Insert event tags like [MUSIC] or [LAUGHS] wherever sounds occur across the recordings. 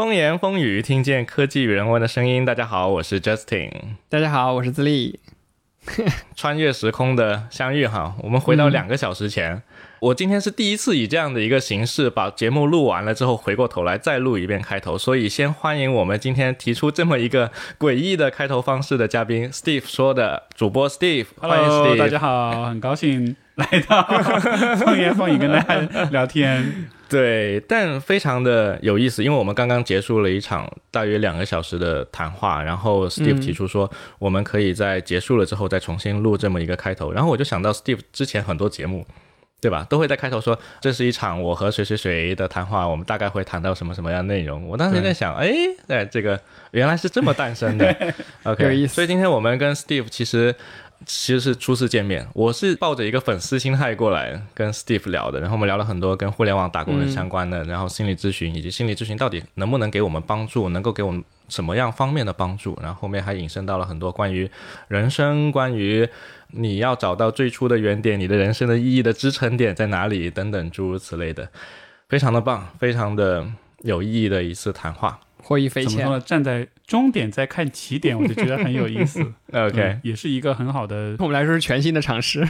风言风语，听见科技与人文的声音。大家好，我是 Justin。大家好，我是自立。[LAUGHS] [LAUGHS] 穿越时空的相遇哈，我们回到两个小时前。我今天是第一次以这样的一个形式把节目录完了之后，回过头来再录一遍开头。所以先欢迎我们今天提出这么一个诡异的开头方式的嘉宾 Steve 说的主播 Steve。欢迎 Steve，大家好，很高兴来到 [LAUGHS] 风言风语跟大家聊天。对，但非常的有意思，因为我们刚刚结束了一场大约两个小时的谈话，然后 Steve 提出说，我们可以在结束了之后再重新录这么一个开头，然后我就想到 Steve 之前很多节目，对吧，都会在开头说这是一场我和谁谁谁的谈话，我们大概会谈到什么什么样内容。我当时在想，哎，哎，这个原来是这么诞生的，[LAUGHS] OK，有意思。所以今天我们跟 Steve 其实。其实是初次见面，我是抱着一个粉丝心态过来跟 Steve 聊的，然后我们聊了很多跟互联网打工人相关的，然后心理咨询以及心理咨询到底能不能给我们帮助，能够给我们什么样方面的帮助，然后后面还引申到了很多关于人生，关于你要找到最初的原点，你的人生的意义的支撑点在哪里等等诸如此类的，非常的棒，非常的有意义的一次谈话。获益匪浅。站在终点再看起点，我就觉得很有意思。[LAUGHS] OK，也是一个很好的，对我们来说是全新的尝试。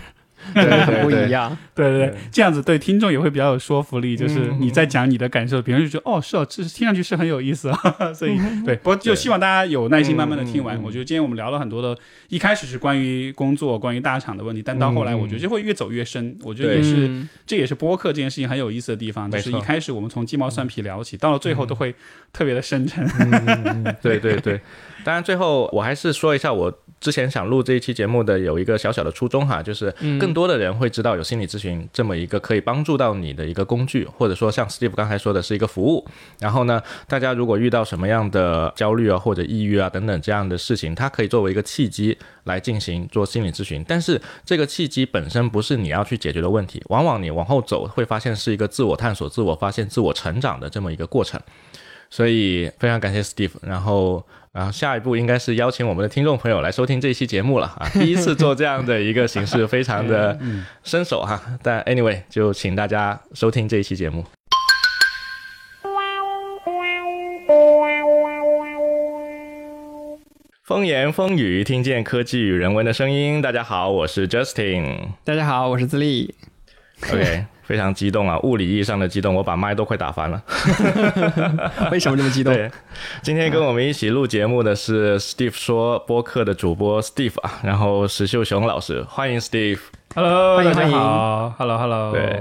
对，[LAUGHS] 很不一样。对对对，这样子对听众也会比较有说服力。就是你在讲你的感受，别人就觉得哦，是哦，这听上去是很有意思。[LAUGHS] 所以对，不过就希望大家有耐心，慢慢的听完。我觉得今天我们聊了很多的，一开始是关于工作、关于大厂的问题，但到后来我觉得就会越走越深。我觉得也是，这也是播客这件事情很有意思的地方。就是一开始我们从鸡毛蒜皮聊起，到了最后都会特别的深沉。对 [LAUGHS] 对对，当然最后我还是说一下我。之前想录这一期节目的有一个小小的初衷哈，就是更多的人会知道有心理咨询这么一个可以帮助到你的一个工具，或者说像 Steve 刚才说的是一个服务。然后呢，大家如果遇到什么样的焦虑啊或者抑郁啊等等这样的事情，它可以作为一个契机来进行做心理咨询。但是这个契机本身不是你要去解决的问题，往往你往后走会发现是一个自我探索、自我发现、自我成长的这么一个过程。所以非常感谢 Steve，然后。然后下一步应该是邀请我们的听众朋友来收听这一期节目了啊！[LAUGHS] 第一次做这样的一个形式，非常的 [LAUGHS] 生手哈。但 anyway，就请大家收听这一期节目。风言风语，听见科技与人文的声音。大家好，我是 Justin。大家好，我是自立。OK。非常激动啊！物理意义上的激动，我把麦都快打翻了。[LAUGHS] [LAUGHS] 为什么这么激动？对今天跟我们一起录节目的是 Steve 说播客的主播 Steve 啊，然后石秀雄老师，欢迎 Steve。Hello，大家好。Hello，Hello。对，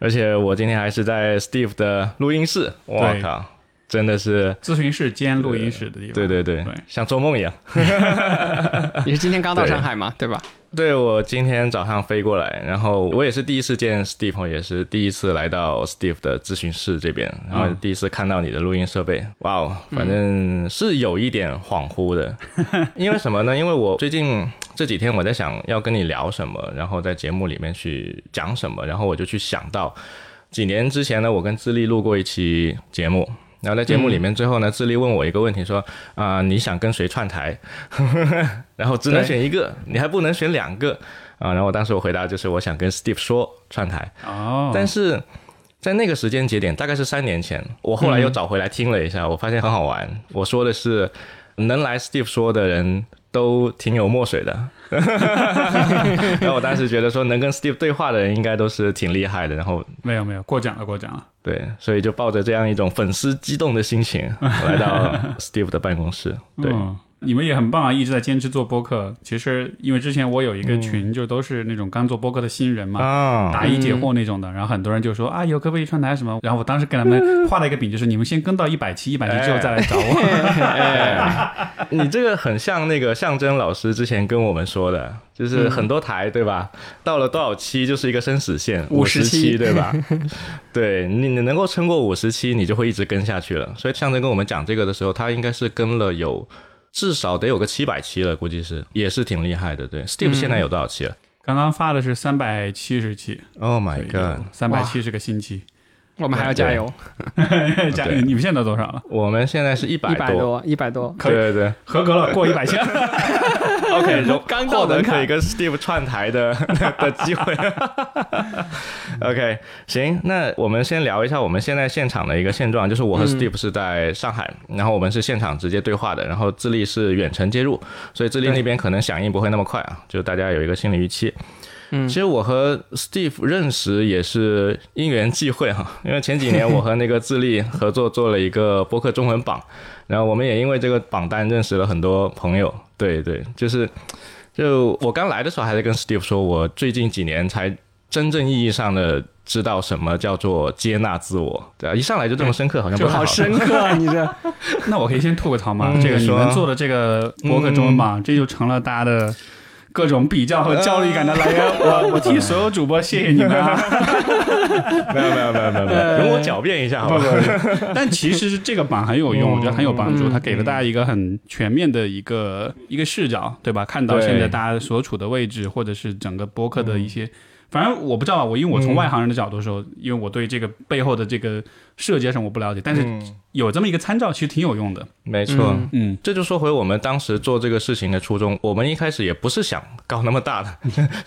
而且我今天还是在 Steve 的录音室。我靠，真的是咨询室兼录音室的地方。对对对，像做梦一样。[LAUGHS] 你是今天刚到上海吗？对吧？对，我今天早上飞过来，然后我也是第一次见 Steve，也是第一次来到 Steve 的咨询室这边，然后第一次看到你的录音设备，哇哦，反正是有一点恍惚的，[LAUGHS] 因为什么呢？因为我最近这几天我在想要跟你聊什么，然后在节目里面去讲什么，然后我就去想到几年之前呢，我跟资历录过一期节目。然后在节目里面，最后呢，智利问我一个问题，说啊，你想跟谁串台？[LAUGHS] 然后只能选一个，你还不能选两个啊。然后我当时我回答就是，我想跟 Steve 说串台。哦。但是在那个时间节点，大概是三年前，我后来又找回来听了一下，我发现很好玩。我说的是，能来 Steve 说的人都挺有墨水的。然后 [LAUGHS] 我当时觉得说，能跟 Steve 对话的人应该都是挺厉害的。然后没有没有过奖了过奖了。对，所以就抱着这样一种粉丝激动的心情 [LAUGHS] 来到 Steve 的办公室。对。你们也很棒啊，一直在坚持做播客。其实，因为之前我有一个群，就都是那种刚做播客的新人嘛，答疑解惑那种的。然后很多人就说啊，有可不可以串台什么？然后我当时给他们画了一个饼，就是你们先跟到一百期，一百期之后再来找我。[LAUGHS] 你这个很像那个象征老师之前跟我们说的，就是很多台对吧？到了多少期就是一个生死线，五十期对吧？[LAUGHS] 对你你能够撑过五十期，你就会一直跟下去了。所以象征跟我们讲这个的时候，他应该是跟了有。至少得有个七百期了，估计是，也是挺厉害的。对，Steve 现在有多少期了？刚刚发的是三百七十期。Oh my god，三百七十个星期。我们还要加油，[LAUGHS] 加油！你们现在多少了？我们现在是一百一百多，一百多，可以，对对，合格了，过一百千。[LAUGHS] OK，刚获得可以跟 Steve 串台的 [LAUGHS] 的机会。OK，行，那我们先聊一下我们现在现场的一个现状，就是我和 Steve 是在上海，然后我们是现场直接对话的，然后智利是远程接入，所以智利那边可能响应不会那么快啊，就大家有一个心理预期。嗯，其实我和 Steve 认识也是因缘际会哈，因为前几年我和那个智利合作做了一个播客中文榜，[LAUGHS] 然后我们也因为这个榜单认识了很多朋友。对对，就是就我刚来的时候还在跟 Steve 说，我最近几年才真正意义上的知道什么叫做接纳自我。对啊，一上来就这么深刻，好像不好深刻啊！你这，[LAUGHS] 那我可以先吐个槽吗？这个你们做的这个博客中文榜，这就成了大家的。各种比较和焦虑感的来源，我我替所有主播谢谢你们啊！没有没有没有没有，容我狡辩一下，好不好？[LAUGHS] 但其实这个榜很有用，我觉得很有帮助，它给了大家一个很全面的一个一个视角，对吧？看到现在大家所处的位置，或者是整个播客的一些。反正我不知道，我因为我从外行人的角度说，因为我对这个背后的这个设计上我不了解，但是有这么一个参照，其实挺有用的。没错，嗯，这就说回我们当时做这个事情的初衷。我们一开始也不是想搞那么大的，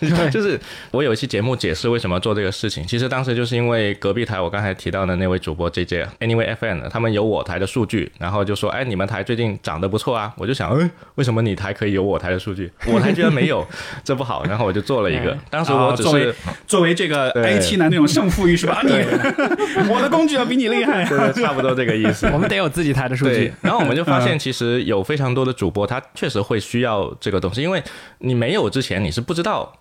[LAUGHS] [LAUGHS] 就是我有一期节目解释为什么做这个事情。其实当时就是因为隔壁台我刚才提到的那位主播 J J Anyway FM，他们有我台的数据，然后就说，哎，你们台最近涨得不错啊。我就想，哎，为什么你台可以有我台的数据，我台居然没有，这不好。然后我就做了一个，当时我只是。作为这个 A 七男那种胜负欲是吧？你 [LAUGHS] 我的工具要比你厉害对，[LAUGHS] 差不多这个意思。[LAUGHS] 我们得有自己台的数据。[LAUGHS] 然后我们就发现，其实有非常多的主播，他确实会需要这个东西，因为你没有之前，你是不知道。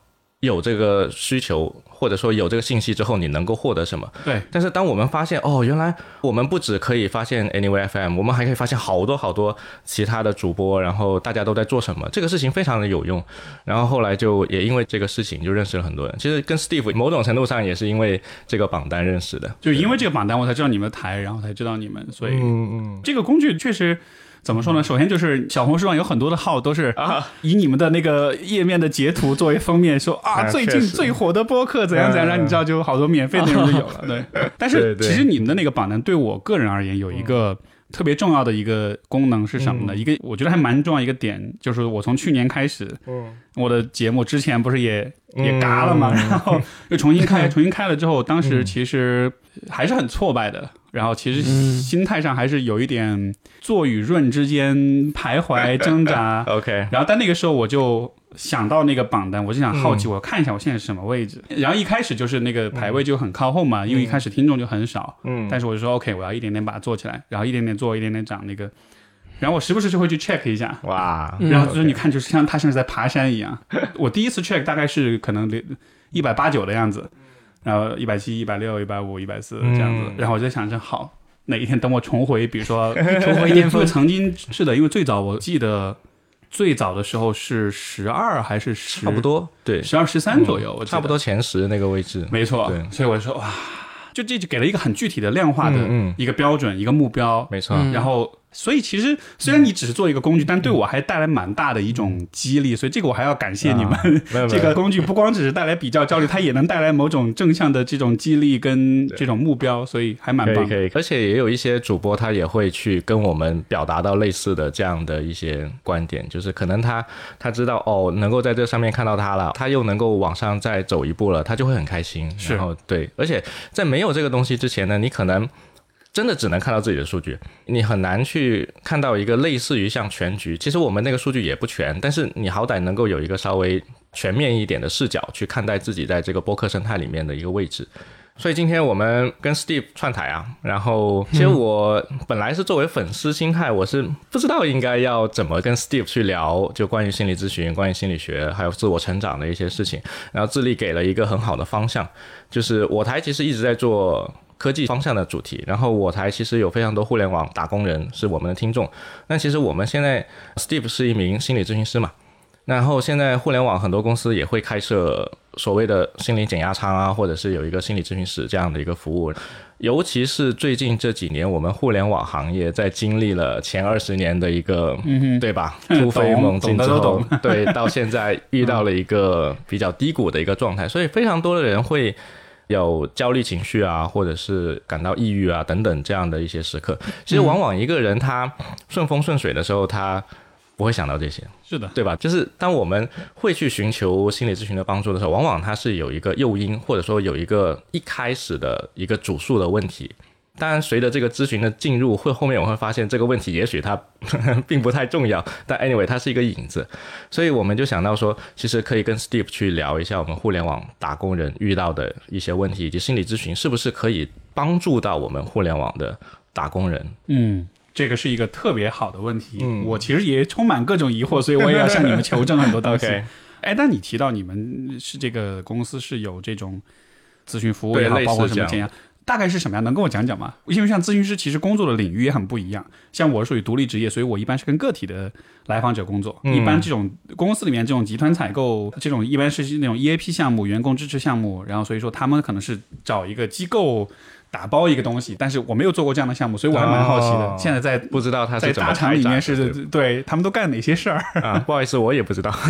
有这个需求，或者说有这个信息之后，你能够获得什么？对。但是当我们发现，哦，原来我们不只可以发现 Anyway FM，我们还可以发现好多好多其他的主播，然后大家都在做什么，这个事情非常的有用。然后后来就也因为这个事情就认识了很多人。其实跟 Steve 某种程度上也是因为这个榜单认识的，就因为这个榜单我才知道你们台，然后才知道你们，所以嗯嗯，这个工具确实。怎么说呢？首先就是小红书上有很多的号都是以你们的那个页面的截图作为封面，说啊最近最火的播客怎样怎样，让你知道就好多免费内容就有了。[LAUGHS] 对，但是其实你们的那个榜单对我个人而言有一个特别重要的一个功能是什么呢？一个我觉得还蛮重要一个点，就是我从去年开始，我的节目之前不是也也嘎了嘛，然后又重新开，[LAUGHS] 重新开了之后，当时其实还是很挫败的。然后其实心态上还是有一点坐与润之间徘徊挣扎。[LAUGHS] OK，然后但那个时候我就想到那个榜单，我就想好奇，我看一下我现在是什么位置。然后一开始就是那个排位就很靠后嘛，因为一开始听众就很少。嗯，但是我就说 OK，我要一点点把它做起来，然后一点点做，一点点涨那个。然后我时不时就会去 check 一下。哇！然后就是你看，就是像他像是在爬山一样。[LAUGHS] 我第一次 check 大概是可能一百八九的样子。然后一百七、一百六、一百五、一百四这样子，然后我就想着好，哪一天等我重回，比如说 [LAUGHS] 重回巅峰，曾经是的，因为最早我记得最早的时候是十二还是十，差不多对，十二十三左右，差不多前十那个位置，没错。对。所以我就说哇，就这就给了一个很具体的量化的一个标准，一个目标，没错。然后。所以其实虽然你只是做一个工具，但对我还带来蛮大的一种激励，所以这个我还要感谢你们。这个工具不光只是带来比较焦虑，它也能带来某种正向的这种激励跟这种目标，所以还蛮棒。可以，而且也有一些主播他也会去跟我们表达到类似的这样的一些观点，就是可能他他知道哦，能够在这上面看到他了，他又能够往上再走一步了，他就会很开心。然后对，而且在没有这个东西之前呢，你可能。真的只能看到自己的数据，你很难去看到一个类似于像全局。其实我们那个数据也不全，但是你好歹能够有一个稍微全面一点的视角去看待自己在这个播客生态里面的一个位置。所以今天我们跟 Steve 串台啊，然后其实我本来是作为粉丝心态，我是不知道应该要怎么跟 Steve 去聊，就关于心理咨询、关于心理学还有自我成长的一些事情。然后智利给了一个很好的方向，就是我台其实一直在做。科技方向的主题，然后我台其实有非常多互联网打工人是我们的听众。那其实我们现在，Steve 是一名心理咨询师嘛，然后现在互联网很多公司也会开设所谓的心理减压舱啊，或者是有一个心理咨询室这样的一个服务。尤其是最近这几年，我们互联网行业在经历了前二十年的一个，对吧？[LAUGHS] 突飞猛进之后，对，到现在遇到了一个比较低谷的一个状态，所以非常多的人会。有焦虑情绪啊，或者是感到抑郁啊等等这样的一些时刻。其实往往一个人他顺风顺水的时候，他不会想到这些，是的，对吧？就是当我们会去寻求心理咨询的帮助的时候，往往它是有一个诱因，或者说有一个一开始的一个主诉的问题。当然，随着这个咨询的进入，会后面我会发现这个问题也许它 [LAUGHS] 并不太重要，但 anyway 它是一个影子，所以我们就想到说，其实可以跟 Steve 去聊一下我们互联网打工人遇到的一些问题，以及心理咨询是不是可以帮助到我们互联网的打工人。嗯，这个是一个特别好的问题。嗯，我其实也充满各种疑惑，所以我也要向你们求证很多东西。[LAUGHS] 哎，但你提到你们是这个公司是有这种咨询服务也好，包括什么这样。大概是什么样？能跟我讲讲吗？因为像咨询师，其实工作的领域也很不一样。像我属于独立职业，所以我一般是跟个体的来访者工作。一般这种公司里面这种集团采购，这种一般是那种 EAP 项目、员工支持项目。然后所以说他们可能是找一个机构打包一个东西，但是我没有做过这样的项目，所以我还蛮好奇的。现在在不知道他在大厂里面是对他们都干哪些事儿啊？不好意思，我也不知道，[LAUGHS]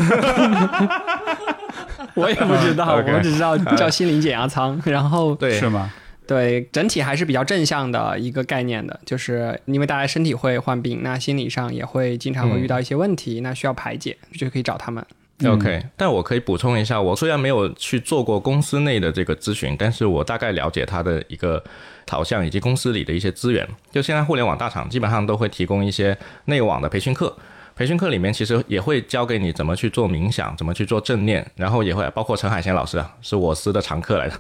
我也不知道，[LAUGHS] 我只知道叫心灵减压仓，然后对是吗？对，整体还是比较正向的一个概念的，就是因为大家身体会患病，那心理上也会经常会遇到一些问题，那需要排解，就可以找他们。OK，但我可以补充一下，我虽然没有去做过公司内的这个咨询，但是我大概了解它的一个导向以及公司里的一些资源。就现在互联网大厂基本上都会提供一些内网的培训课。培训课里面其实也会教给你怎么去做冥想，怎么去做正念，然后也会包括陈海贤老师啊，是我司的常客来的，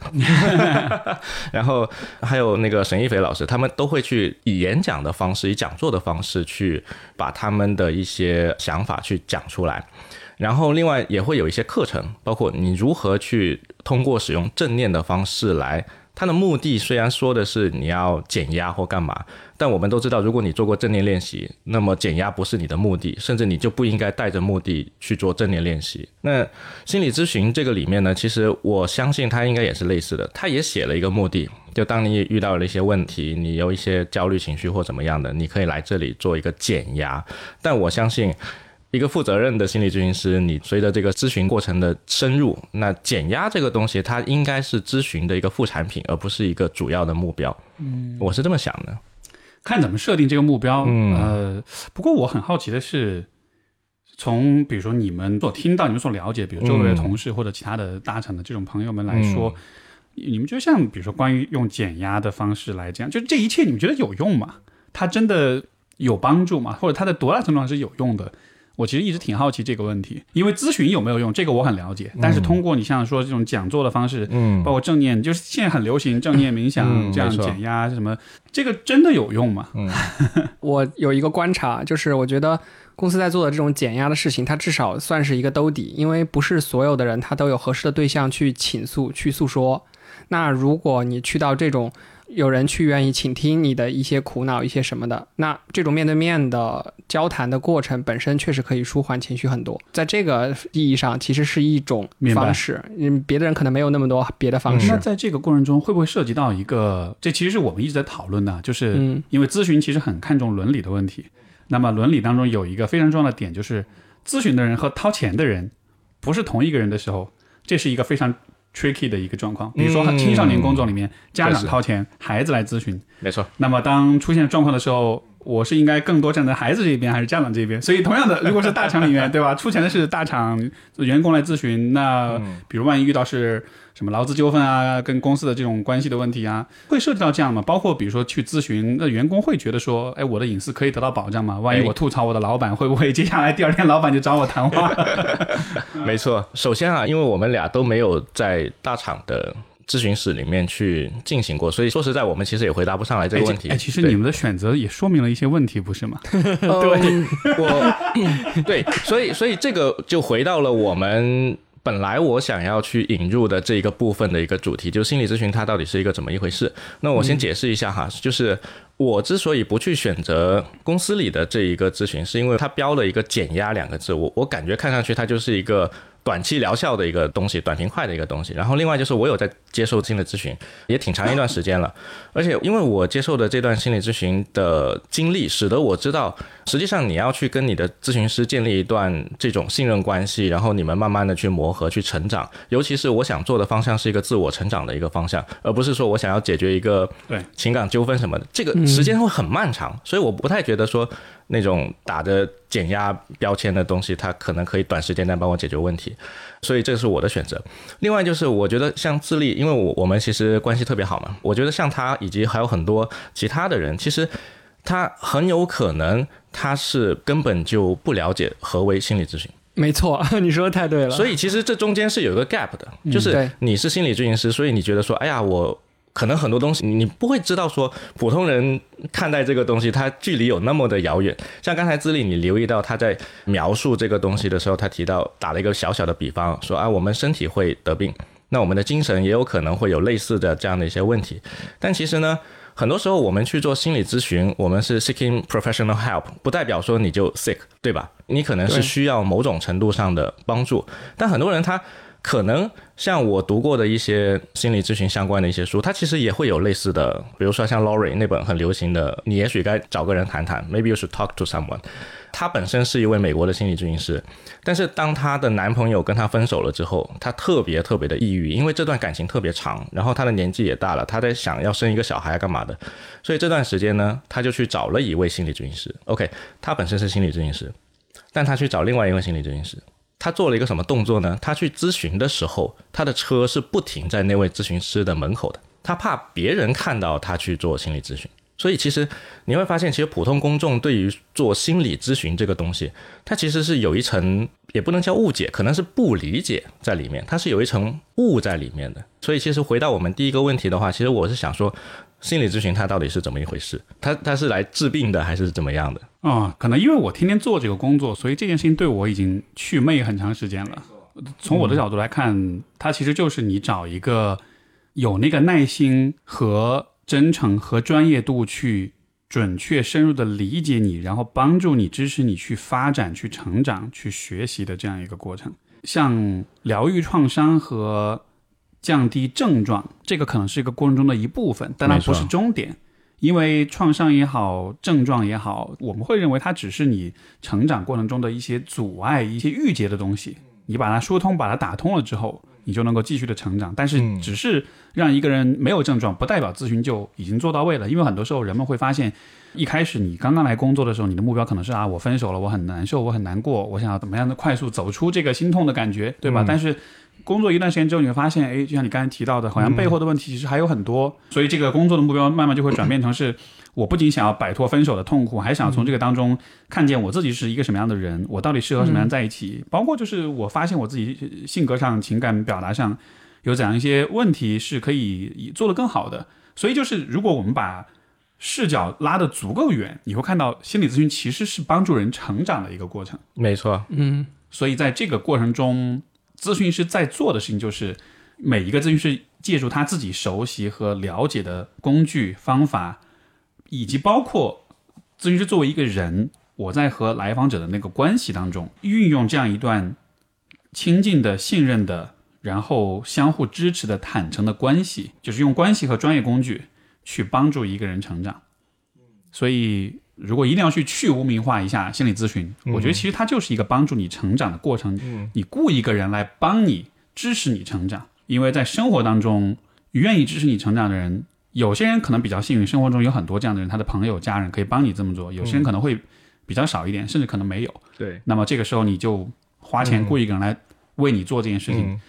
[LAUGHS] 然后还有那个沈一斐老师，他们都会去以演讲的方式，以讲座的方式去把他们的一些想法去讲出来，然后另外也会有一些课程，包括你如何去通过使用正念的方式来。它的目的虽然说的是你要减压或干嘛，但我们都知道，如果你做过正念练习，那么减压不是你的目的，甚至你就不应该带着目的去做正念练习。那心理咨询这个里面呢，其实我相信它应该也是类似的，他也写了一个目的，就当你遇到了一些问题，你有一些焦虑情绪或怎么样的，你可以来这里做一个减压。但我相信。一个负责任的心理咨询师，你随着这个咨询过程的深入，那减压这个东西，它应该是咨询的一个副产品，而不是一个主要的目标。嗯，我是这么想的。看怎么设定这个目标。嗯，呃，不过我很好奇的是，从比如说你们所听到、你们所了解，比如周围的同事或者其他的大厂的这种朋友们来说，你们觉得像比如说关于用减压的方式来讲，就这一切，你们觉得有用吗？它真的有帮助吗？或者它在多大程度上是有用的？我其实一直挺好奇这个问题，因为咨询有没有用，这个我很了解。但是通过你像说这种讲座的方式，嗯，包括正念，就是现在很流行正念冥想这样减压什么，这个真的有用吗？嗯，[LAUGHS] 我有一个观察，就是我觉得公司在做的这种减压的事情，它至少算是一个兜底，因为不是所有的人他都有合适的对象去倾诉、去诉说。那如果你去到这种。有人去愿意倾听你的一些苦恼、一些什么的，那这种面对面的交谈的过程本身确实可以舒缓情绪很多。在这个意义上，其实是一种方式。嗯，别的人可能没有那么多别的方式。那在这个过程中，会不会涉及到一个？这其实是我们一直在讨论的，就是因为咨询其实很看重伦理的问题。那么伦理当中有一个非常重要的点，就是咨询的人和掏钱的人不是同一个人的时候，这是一个非常。Tricky 的一个状况，比如说青少年工作里面，家长掏钱，孩子来咨询，没错。那么当出现状况的时候，我是应该更多站在孩子这边，还是家长这边？所以同样的，如果是大厂里面，[LAUGHS] 对吧？出钱的是大厂员工来咨询，那比如万一遇到是。什么劳资纠纷啊，跟公司的这种关系的问题啊，会涉及到这样吗？包括比如说去咨询，那员工会觉得说，哎，我的隐私可以得到保障吗？万一我吐槽我的老板，会不会接下来第二天老板就找我谈话？[LAUGHS] 没错，首先啊，因为我们俩都没有在大厂的咨询室里面去进行过，所以说实在，我们其实也回答不上来这个问题。哎，其实你们的选择也说明了一些问题，不是吗？[LAUGHS] [LAUGHS] 对，我对，所以所以这个就回到了我们。本来我想要去引入的这一个部分的一个主题，就是心理咨询它到底是一个怎么一回事？那我先解释一下哈，就是我之所以不去选择公司里的这一个咨询，是因为它标了一个减压两个字，我我感觉看上去它就是一个。短期疗效的一个东西，短平快的一个东西。然后另外就是我有在接受心理咨询，也挺长一段时间了。而且因为我接受的这段心理咨询的经历，使得我知道，实际上你要去跟你的咨询师建立一段这种信任关系，然后你们慢慢的去磨合、去成长。尤其是我想做的方向是一个自我成长的一个方向，而不是说我想要解决一个对情感纠纷什么的，这个时间会很漫长。所以我不太觉得说。那种打着减压标签的东西，它可能可以短时间内帮我解决问题，所以这是我的选择。另外就是，我觉得像自立，因为我我们其实关系特别好嘛，我觉得像他以及还有很多其他的人，其实他很有可能他是根本就不了解何为心理咨询。没错，你说的太对了。所以其实这中间是有一个 gap 的，就是你是心理咨询师，所以你觉得说，哎呀，我。可能很多东西你不会知道，说普通人看待这个东西，它距离有那么的遥远。像刚才资历，你留意到他在描述这个东西的时候，他提到打了一个小小的比方，说啊，我们身体会得病，那我们的精神也有可能会有类似的这样的一些问题。但其实呢，很多时候我们去做心理咨询，我们是 seeking professional help，不代表说你就 sick，对吧？你可能是需要某种程度上的帮助，但很多人他。可能像我读过的一些心理咨询相关的一些书，它其实也会有类似的，比如说像 Laurie 那本很流行的，你也许该找个人谈谈，Maybe you should talk to someone。她本身是一位美国的心理咨询师，但是当她的男朋友跟她分手了之后，她特别特别的抑郁，因为这段感情特别长，然后她的年纪也大了，她在想要生一个小孩干嘛的，所以这段时间呢，她就去找了一位心理咨询师。OK，她本身是心理咨询师，但她去找另外一位心理咨询师。他做了一个什么动作呢？他去咨询的时候，他的车是不停在那位咨询师的门口的，他怕别人看到他去做心理咨询。所以其实你会发现，其实普通公众对于做心理咨询这个东西，它其实是有一层也不能叫误解，可能是不理解在里面，它是有一层雾在里面的。所以其实回到我们第一个问题的话，其实我是想说。心理咨询它到底是怎么一回事？它它是来治病的还是怎么样的？啊，可能因为我天天做这个工作，所以这件事情对我已经祛魅很长时间了。从我的角度来看，它其实就是你找一个有那个耐心和真诚和专业度去准确深入的理解你，然后帮助你支持你去发展、去成长、去学习的这样一个过程。像疗愈创伤和。降低症状，这个可能是一个过程中的一部分，但它不是终点。因为创伤也好，症状也好，我们会认为它只是你成长过程中的一些阻碍、一些郁结的东西。你把它疏通、把它打通了之后，你就能够继续的成长。但是，只是让一个人没有症状，不代表咨询就已经做到位了。因为很多时候，人们会发现，一开始你刚刚来工作的时候，你的目标可能是啊，我分手了，我很难受，我很难过，我想要怎么样的快速走出这个心痛的感觉，对吧？但是。工作一段时间之后，你会发现，哎，就像你刚才提到的，好像背后的问题其实还有很多。所以这个工作的目标慢慢就会转变成是，我不仅想要摆脱分手的痛苦，还想从这个当中看见我自己是一个什么样的人，我到底适合什么样在一起。包括就是我发现我自己性格上、情感表达上有怎样一些问题是可以做得更好的。所以就是如果我们把视角拉得足够远，你会看到心理咨询其实是帮助人成长的一个过程。没错，嗯，所以在这个过程中。咨询师在做的事情就是，每一个咨询师借助他自己熟悉和了解的工具方法，以及包括咨询师作为一个人，我在和来访者的那个关系当中，运用这样一段亲近的、信任的，然后相互支持的、坦诚的关系，就是用关系和专业工具去帮助一个人成长。所以。如果一定要去去污名化一下心理咨询，我觉得其实它就是一个帮助你成长的过程。你雇一个人来帮你支持你成长，因为在生活当中，愿意支持你成长的人，有些人可能比较幸运，生活中有很多这样的人，他的朋友、家人可以帮你这么做；有些人可能会比较少一点，甚至可能没有。对，那么这个时候你就花钱雇一个人来为你做这件事情，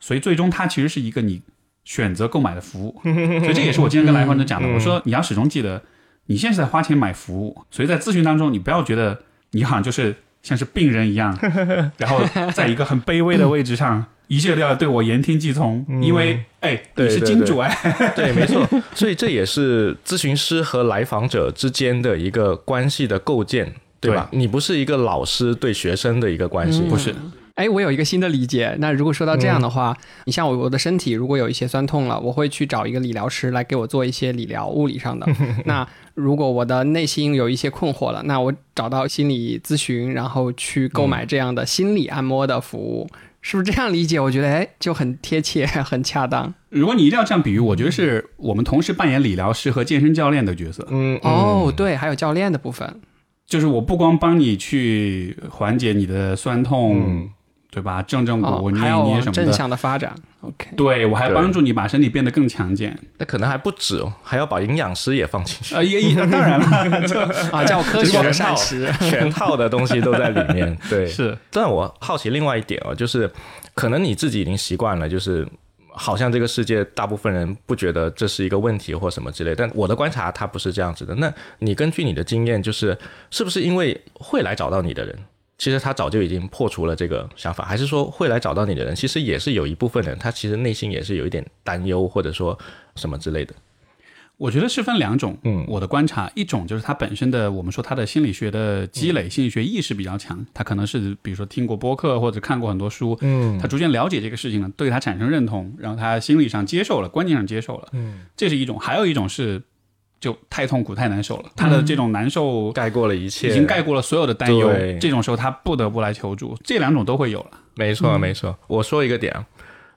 所以最终它其实是一个你选择购买的服务。[LAUGHS] 所以这也是我今天跟来访者讲的，我说你要始终记得。你现在是在花钱买服务，所以在咨询当中，你不要觉得你好像就是像是病人一样，[LAUGHS] 然后在一个很卑微的位置上，一切都要对我言听计从，因为哎，你是金主哎，对，没错，所以这也是咨询师和来访者之间的一个关系的构建，对吧？你不是一个老师对学生的一个关系，不是。哎，我有一个新的理解。那如果说到这样的话，你像我我的身体如果有一些酸痛了，我会去找一个理疗师来给我做一些理疗物理上的。[LAUGHS] 那如果我的内心有一些困惑了，那我找到心理咨询，然后去购买这样的心理按摩的服务，是不是这样理解？我觉得哎，就很贴切，很恰当。如果你一定要这样比喻，我觉得是我们同时扮演理疗师和健身教练的角色。嗯，哦，对，还有教练的部分，就是我不光帮你去缓解你的酸痛，嗯对吧？正正哦骨、，捏还一捏正什么的。向的发展。OK，对，我还帮助你把身体变得更强健。那可能还不止哦，还要把营养师也放进去，呃，也也当然了，[LAUGHS] 就啊，叫科学的全套膳食。全套的东西都在里面。对，[LAUGHS] 是但我好奇另外一点哦，就是可能你自己已经习惯了，就是好像这个世界大部分人不觉得这是一个问题或什么之类，但我的观察它不是这样子的。那你根据你的经验，就是是不是因为会来找到你的人？其实他早就已经破除了这个想法，还是说会来找到你的人，其实也是有一部分人，他其实内心也是有一点担忧，或者说什么之类的。我觉得是分两种，嗯。我的观察，一种就是他本身的，我们说他的心理学的积累、心理学意识比较强，他可能是比如说听过播客或者看过很多书，嗯。他逐渐了解这个事情了，对他产生认同，然后他心理上接受了，观念上接受了，嗯，这是一种；还有一种是就太痛苦、太难受了，他的这种难受盖过了一切，已经盖过了所有的担忧，这种时候他不得不来求助，这两种都会有了。没错，没错。我说一个点啊，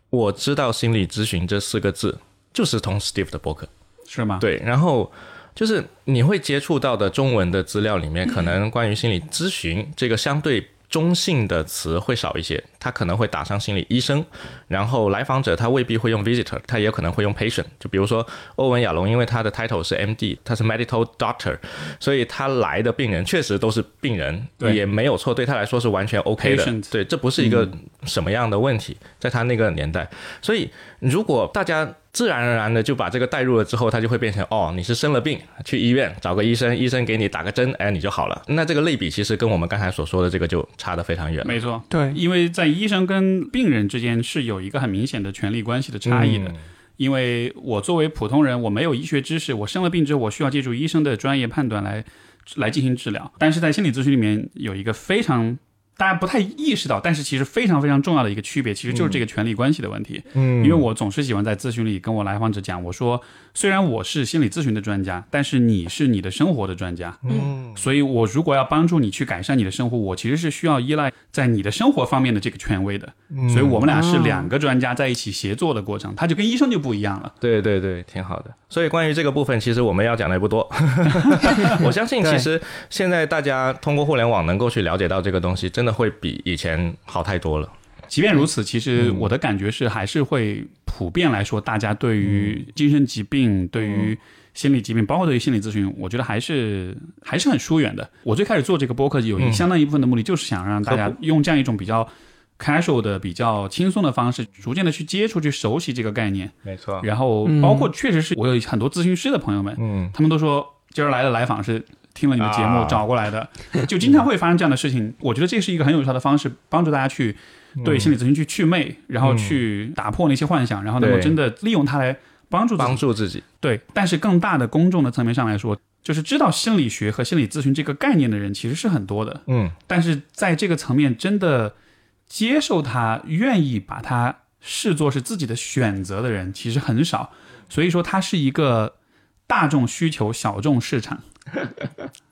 我知道心理咨询这四个字就是从 Steve 的博客。是吗？对，然后就是你会接触到的中文的资料里面，可能关于心理咨询这个相对中性的词会少一些，他可能会打上心理医生，然后来访者他未必会用 visitor，他也有可能会用 patient。就比如说欧文亚龙，因为他的 title 是 MD，他是 medical doctor，所以他来的病人确实都是病人，也没有错，对他来说是完全 OK 的 Patient。对，这不是一个什么样的问题，在他那个年代。所以如果大家自然而然的就把这个带入了之后，他就会变成哦，你是生了病，去医院找个医生，医生给你打个针，哎，你就好了。那这个类比其实跟我们刚才所说的这个就差得非常远。没错，对，因为在医生跟病人之间是有一个很明显的权利关系的差异的。嗯因为我作为普通人，我没有医学知识，我生了病之后，我需要借助医生的专业判断来来进行治疗。但是在心理咨询里面有一个非常大家不太意识到，但是其实非常非常重要的一个区别，其实就是这个权利关系的问题。嗯因为我总是喜欢在咨询里跟我来访者讲，我说虽然我是心理咨询的专家，但是你是你的生活的专家。嗯所以，我如果要帮助你去改善你的生活，我其实是需要依赖在你的生活方面的这个权威的。嗯所以我们俩是两个专家在一起协作的过程，他就跟医生就不一样了。对对对，挺好的。所以关于这个部分，其实我们要讲的也不多。[LAUGHS] [LAUGHS] 我相信，其实现在大家通过互联网能够去了解到这个东西，真的会比以前好太多了。即便如此，其实嗯。我的感觉是，还是会普遍来说，大家对于精神疾病、对于心理疾病，包括对于心理咨询，我觉得还是还是很疏远的。我最开始做这个播客，有一嗯。相当一部分的目的，就是想让大家用这样一种比较 casual 的、比较轻松的方式，逐渐的去接触、去熟悉这个概念。没错。然后包括确实是我有很多咨询师的朋友们，嗯。他们都说今儿来的来访是听了你的节目啊。找过来的，就经常会发生这样的事情。我觉得这是一个很有效的方式，帮助大家去对心理咨询去祛魅，然后去打破那些幻想，然后能够真的利用它来帮助自己帮助自己。对，但是更大的公众的层面上来说，就是知道心理学和心理咨询这个概念的人其实是很多的，嗯但是在这个层面真的接受它、愿意把它视作是自己的选择的人其实很少，所以说它是一个大众需求、小众市场。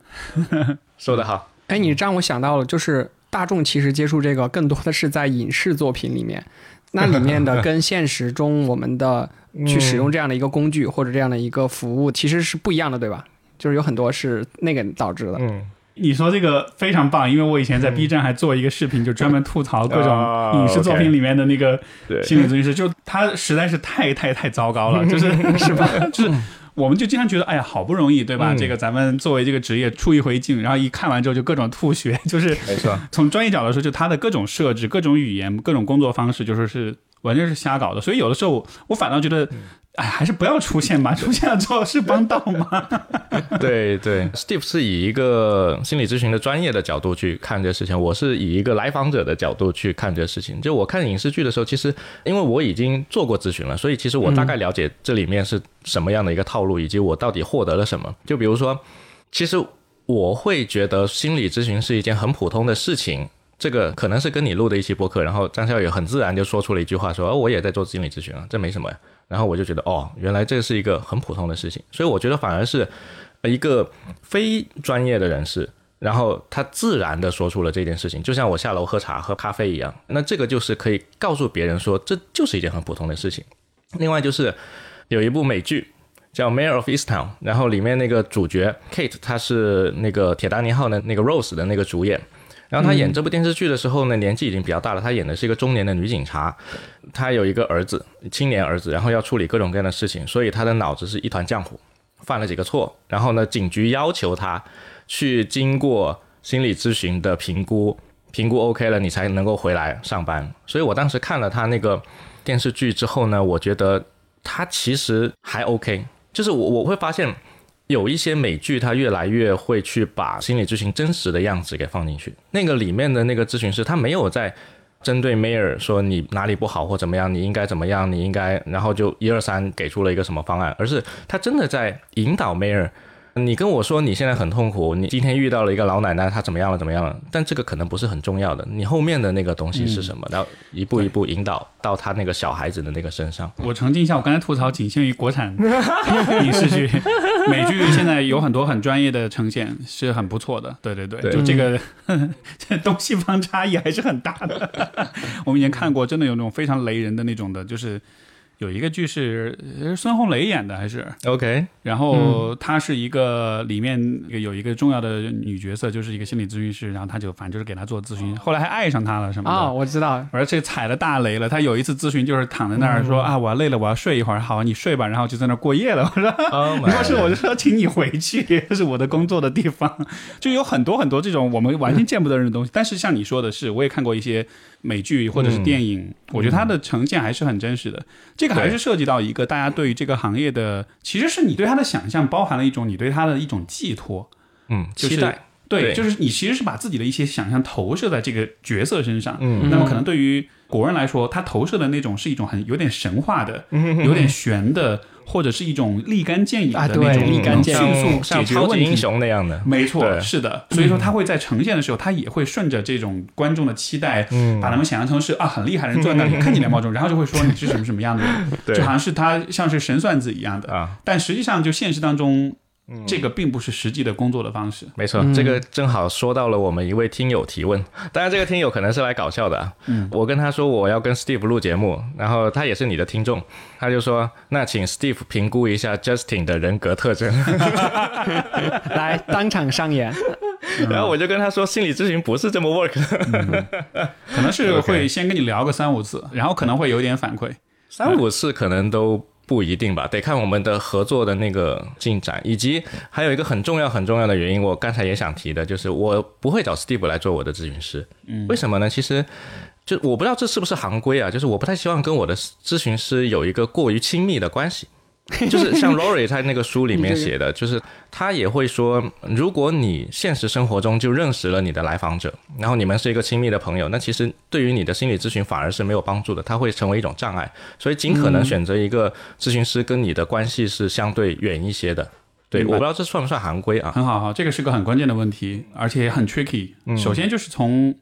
[LAUGHS] 说得好。哎，你让我想到了，就是大众其实接触这个更多的是在影视作品里面，那里面的 [LAUGHS] 跟现实中我们的去使用这样的一个工具或者这样的一个服务其实是不一样的，对吧？就是有很多是那个导致的。嗯，你说这个非常棒，因为我以前在 B 站还做一个视频，就专门吐槽各啊种影视作品里面的那个心理咨询师，就他实在是太太太糟糕了，就是 [LAUGHS] 是吧？[LAUGHS] 就是我们就经常觉得，哎呀，好不容易对吧？嗯这个咱们作为这个职业出一回镜，然后一看完之后就各种吐血，[LAUGHS] 就是没错。从专业角度说，就他的各种设置、各种语言、各种工作方式，就说是完全是瞎搞的。所以有的时候我反倒觉得，哎，还是不要出现吧，[LAUGHS] 出现了之后是帮倒忙。[LAUGHS] 对对，Steve 是以一个心理咨询的专业的角度去看这事情，我是以一个来访者的角度去看这事情。就我看影视剧的时候，其实因为我已经做过咨询了，所以其实我大概了解这里面是什么样的一个套路，以及我到底获得了什么。就比如说，其实我会觉得心理咨询是一件很普通的事情。这个可能是跟你录的一期播客，然后张小雨很自然就说出了一句话，说哦，我也在做心理咨询啊，这没什么呀。然后我就觉得哦，原来这是一个很普通的事情，所以我觉得反而是一个非专业的人士，然后他自然的说出了这件事情，就像我下楼喝茶喝咖啡一样，那这个就是可以告诉别人说这就是一件很普通的事情。另外就是有一部美剧叫《Mayor of Easttown》，然后里面那个主角 Kate，她是那个《铁达尼号》的那个 Rose 的那个主演。然后他演这部电视剧的时候呢，年纪已经比较大了。他演的是一个中年的女警察，她有一个儿子，青年儿子，然后要处理各种各样的事情，所以她的脑子是一团浆糊，犯了几个错。然后呢，警局要求她去经过心理咨询的评估，评估 OK 了，你才能够回来上班。所以我当时看了她那个电视剧之后呢，我觉得她其实还 OK，就是我我会发现。有一些美剧，它越来越会去把心理咨询真实的样子给放进去。那个里面的那个咨询师，他没有在针对 Mayor 说你哪里不好或怎么样，你应该怎么样，你应该，然后就一二三给出了一个什么方案，而是他真的在引导 Mayor。你跟我说你现在很痛苦，你今天遇到了一个老奶奶，她怎么样了？怎么样了？但这个可能不是很重要的，你后面的那个东西是什么？然后一步一步引导到他那个小孩子的那个身上。我澄清一下，我刚才吐槽仅限于国产 [LAUGHS] 影视剧，[LAUGHS] 美剧现在有很多很专业的呈现，是很不错的。对对对，就这个 [LAUGHS] 东西方差异还是很大的。我们以前看过，真的有那种非常雷人的那种的，就是。有一个剧是孙红雷演的，还是 OK？然后她是一个里面有一个重要的女角色，就是一个心理咨询师，然后他就反正就是给她做咨询，后来还爱上她了什么的。啊，我知道，而且踩了大雷了。他有一次咨询就是躺在那儿说啊，我要累了，我要睡一会儿。好，你睡吧，然后就在那儿过夜了。[LAUGHS] [LAUGHS] 我说，要是我就说请你回去，这是我的工作的地方。就有很多很多这种我们完全见不得人的东西。但是像你说的是，我也看过一些。美剧或者是电影，我觉得它的呈现还是很真实的。这个还是涉及到一个大家对于这个行业的，其实是你对它的想象，包含了一种你对它的一种寄托，嗯，期待。对，就是你其实是把自己的一些想象投射在这个角色身上。嗯，那么可能对于国人来说，他投射的那种是一种很有点神话的，有点玄的。或者是一种立竿见影的那种立竿见迅速解决问题英雄那样的，没错，是的。所以说他会在呈现的时候，他也会顺着这种观众的期待，嗯，把他们想象成是啊很厉害的人坐在那里看你两秒钟，然后就会说你是什么什么样的人，[LAUGHS] 就好像是他像是神算子一样的啊。但实际上就现实当中。这个并不是实际的工作的方式。没错，这个正好说到了我们一位听友提问。当然，这个听友可能是来搞笑的啊。嗯，我跟他说我要跟 Steve 录节目，然后他也是你的听众，他就说那请 Steve 评估一下 Justin 的人格特征，[LAUGHS] 来当场上演。[LAUGHS] 然后我就跟他说，心理咨询不是这么 work，可能是会先跟你聊个三五次，然后可能会有点反馈，[LAUGHS] 三五次可能都。不一定吧，得看我们的合作的那个进展，以及还有一个很重要很重要的原因，我刚才也想提的，就是我不会找 Steve 来做我的咨询师。嗯，为什么呢？其实就我不知道这是不是行规啊，就是我不太希望跟我的咨询师有一个过于亲密的关系。[LAUGHS] 就是像 Rory 他 [LAUGHS] 那个书里面写的，就是他也会说，如果你现实生活中就认识了你的来访者，然后你们是一个亲密的朋友，那其实对于你的心理咨询反而是没有帮助的，他会成为一种障碍。所以尽可能选择一个咨询师跟你的关系是相对远一些的。对，我不知道这算不算行规啊？很好哈，这个是个很关键的问题，而且很 tricky。首先就是从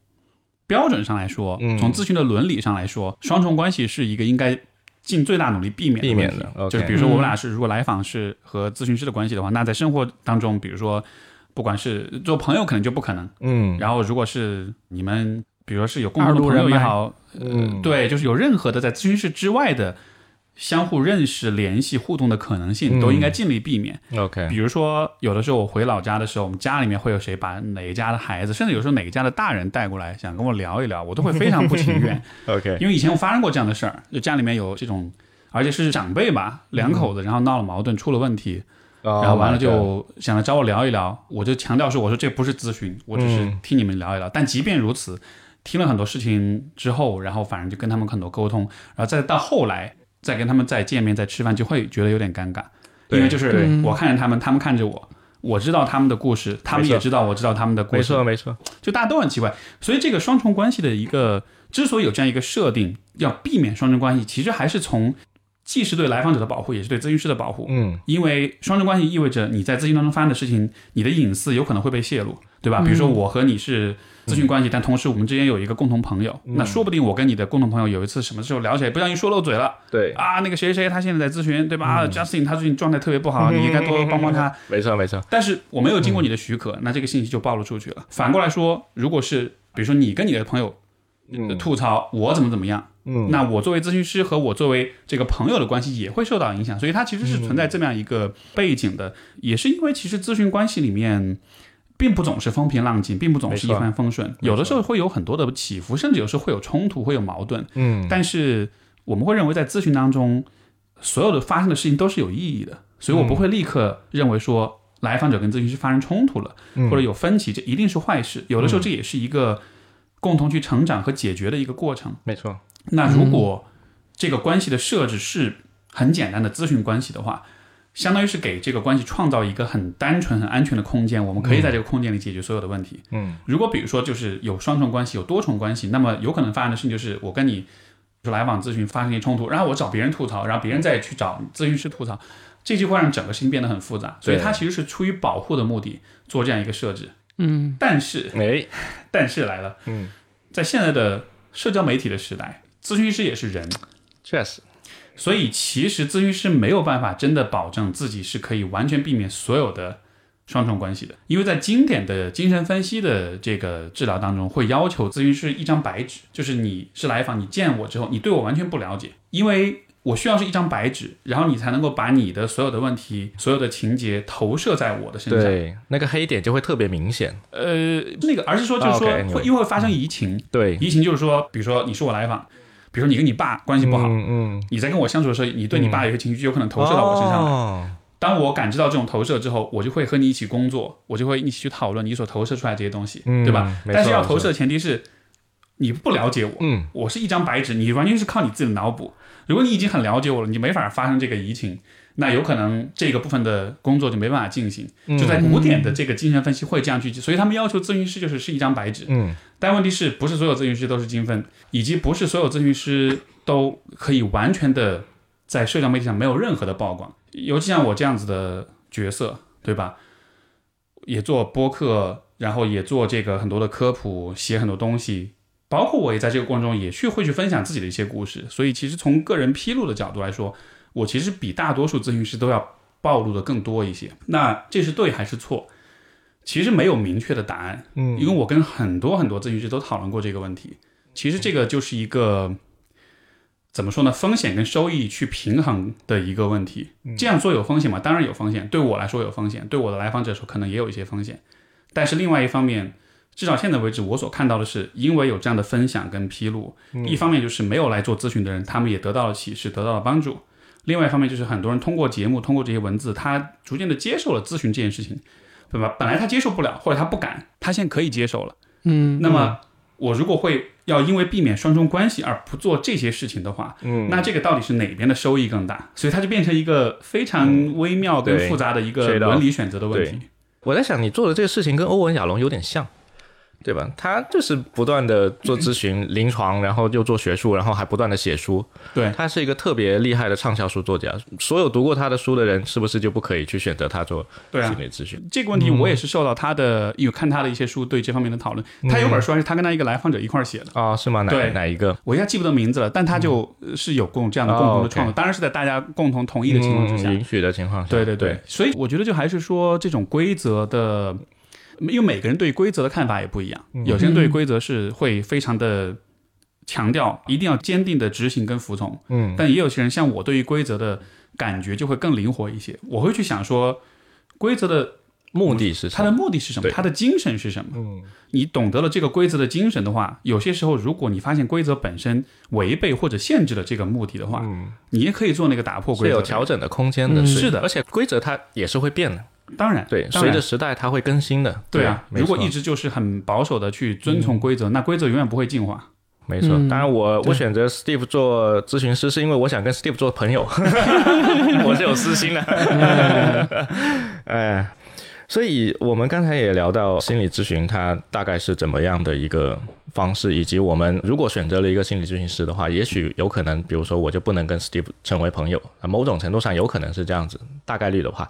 标准上来说，从咨询的伦理上来说，双重关系是一个应该。尽最大努力避免避免的，就是比如说我们俩是如果来访是和咨询师的关系的话，那在生活当中，比如说不管是做朋友可能就不可能，嗯，然后如果是你们比如说是有共同的朋友也好，嗯，对，就是有任何的在咨询室之外的。相互认识、联系、互动的可能性都应该尽力避免。OK，比如说有的时候我回老家的时候，我们家里面会有谁把哪一家的孩子，甚至有时候哪个家的大人带过来，想跟我聊一聊，我都会非常不情愿。[LAUGHS] OK，因为以前我发生过这样的事儿，就家里面有这种，而且是长辈吧，两口子，然后闹了矛盾，出了问题，然后完了就想来找我聊一聊，我就强调说，我说这不是咨询，我只是听你们聊一聊。但即便如此，听了很多事情之后，然后反正就跟他们很多沟通，然后再到后来。再跟他们再见面再吃饭，就会觉得有点尴尬，因为就是我看着他们，他们看着我，我知道他们的故事，他们也知道我知道他们的故事，没错没错，就大家都很奇怪，所以这个双重关系的一个之所以有这样一个设定，要避免双重关系，其实还是从既是对来访者的保护，也是对咨询师的保护，嗯，因为双重关系意味着你在咨询当中发生的事情，你的隐私有可能会被泄露。对吧？比如说我和你是咨询关系，但同时我们之间有一个共同朋友，那说不定我跟你的共同朋友有一次什么时候聊起来，不小心说漏嘴了，对。啊，那个谁谁他现在在咨询，对吧、啊 j u s t i n 他最近状态特别不好，[LAUGHS] 你应该多帮帮他。没错没错，但是我没有经过你的许可，那这个信息就暴露出去了。反过来说，如果是比如说你跟你的朋友呃吐槽我怎么怎么样，嗯。那我作为咨询师和我作为这个朋友的关系也会受到影响，所以它其实是存在这么样一个背景的，也是因为其实咨询关系里面。并不总是风平浪静，并不总是一帆风顺，有的时候会有很多的起伏，甚至有时候会有冲突，会有矛盾。嗯。但是我们会认为，在咨询当中，所有的发生的事情都是有意义的，所以我不会立刻认为说来访者跟咨询师发生冲突了，嗯。或者有分歧，这一定是坏事。有的时候这也是一个共同去成长和解决的一个过程。没错，那如果这个关系的设置是很简单的咨询关系的话，相当于是给这个关系创造一个很单纯、很安全的空间，我们可以在这个空间里解决所有的问题。嗯如果比如说就是有双重关系、有多重关系，那么有可能发生的事情就是我跟你说来往咨询发生一些冲突，然后我找别人吐槽，然后别人再去找咨询师吐槽，这就会让整个事情变得很复杂。所以它其实是出于保护的目的做这样一个设置。嗯但是，哎但是来了，嗯，在现在的社交媒体的时代，咨询师也是人，确实，所以其实咨询师没有办法真的保证自己是可以完全避免所有的双重关系的，因为在经典的精神分析的这个治疗当中，会要求咨询师一张白纸，就是你是来访，你见我之后，你对我完全不了解，因为我需要是一张白纸，然后你才能够把你的所有的问题、所有的情节投射在我的身上。对，那个黑点就会特别明显。呃，那个而是说就是说会因为会发生移情，对，移情就是说，比如说你是我来访，比如说你跟你爸关系不好，嗯嗯，你在跟我相处的时候，你对你爸有些情绪有可能投射到我身上。当我感知到这种投射之后，我就会和你一起工作，我就会一起去讨论你所投射出来这些东西，嗯对吧？但是要投射的前提是你不了解我，嗯。我是一张白纸，你完全是靠你自己的脑补。如果你已经很了解我了，你没法发生这个移情，那有可能这个部分的工作就没办法进行。嗯就在古典的这个精神分析会这样去，所以他们要求咨询师就是是一张白纸。嗯但问题是不是所有咨询师都是精分，以及不是所有咨询师都可以完全的在社交媒体上没有任何的曝光，尤其像我这样子的角色，对吧？也做播客，然后也做这个很多的科普，写很多东西，包括我也在这个过程中也去会去分享自己的一些故事，所以其实从个人披露的角度来说，我其实比大多数咨询师都要暴露的更多一些。那这是对还是错？其实没有明确的答案，嗯因为我跟很多很多咨询师都讨论过这个问题。其实这个就是一个怎么说呢，风险跟收益去平衡的一个问题。这样做有风险吗？当然有风险，对我来说有风险，对我的来访者说可能也有一些风险。但是另外一方面，至少现在为止，我所看到的是，因为有这样的分享跟披露，一方面就是没有来做咨询的人，他们也得到了启示，得到了帮助；另外一方面就是很多人通过节目，通过这些文字，他逐渐的接受了咨询这件事情，对吧？本来他接受不了，或者他不敢，他现在可以接受了。嗯那么我如果会要因为避免双重关系而不做这些事情的话，嗯，那这个到底是哪边的收益更大？所以它就变成一个非常微妙跟复杂的一个伦理选择的问题。我在想，你做的这个事情跟欧文亚龙有点像，对吧？他就是不断的做咨询、临床，然后又做学术，然后还不断的写书。对他是一个特别厉害的畅销书作家。所有读过他的书的人，是不是就不可以去选择他做心，理咨询？这个问题我也是受到他的有看他的一些书对这方面的讨论。他有本书还是他跟他一个来访者一块儿写的，哦，是吗？哪哪一个？我一下记不得名字了，但他就呃是有共这样的共同的创作，当然是在大家共同同意的情况之下。嗯允许的情况下，对对对，所以我觉得就还是说这种规则的，因为每个人对规则的看法也不一样，有些人对规则是会非常的强调一定要坚定的执行跟服从，嗯，但也有些人像我对于规则的感觉就会更灵活一些，我会去想说规则的目的是什么？它的目的是什么，对它的精神是什么。嗯你懂得了这个规则的精神的话，有些时候如果你发现规则本身违背或者限制了这个目的的话，嗯，你也可以做那个打破是规则。有调整的空间的，嗯。是的而且规则它也是会变的，当然，对，随着时代它会更新的，对啊，如果一直就是很保守的去遵从规则，那规则永远不会进化。没错，嗯。当然我我选择 Steve 做咨询师，是因为我想跟 Steve 做朋友，[LAUGHS] 我是有私心的。[LAUGHS] 哎，所以我们刚才也聊到心理咨询，它大概是怎么样的一个方式，以及我们如果选择了一个心理咨询师的话，也许有可能，比如说我就不能跟 Steve 成为朋友，啊某种程度上有可能是这样子，大概率的话。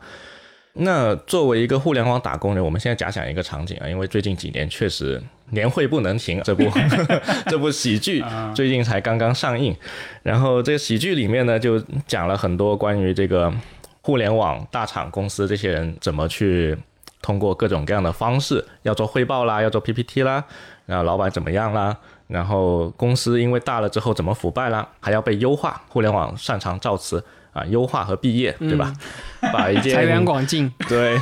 那作为一个互联网打工人，我们现在假想一个场景啊，因为最近几年确实年会不能停，这部 [LAUGHS] 这部喜剧最近才刚刚上映，然后这个喜剧里面呢，就讲了很多关于这个互联网大厂公司这些人怎么去通过各种各样的方式要做汇报啦，要做 PPT 啦，然后老板怎么样啦，然后公司因为大了之后怎么腐败啦，还要被优化，互联网擅长造词。啊，优化和毕业，对吧？把一件 [LAUGHS] 财源广进，[LAUGHS] 对，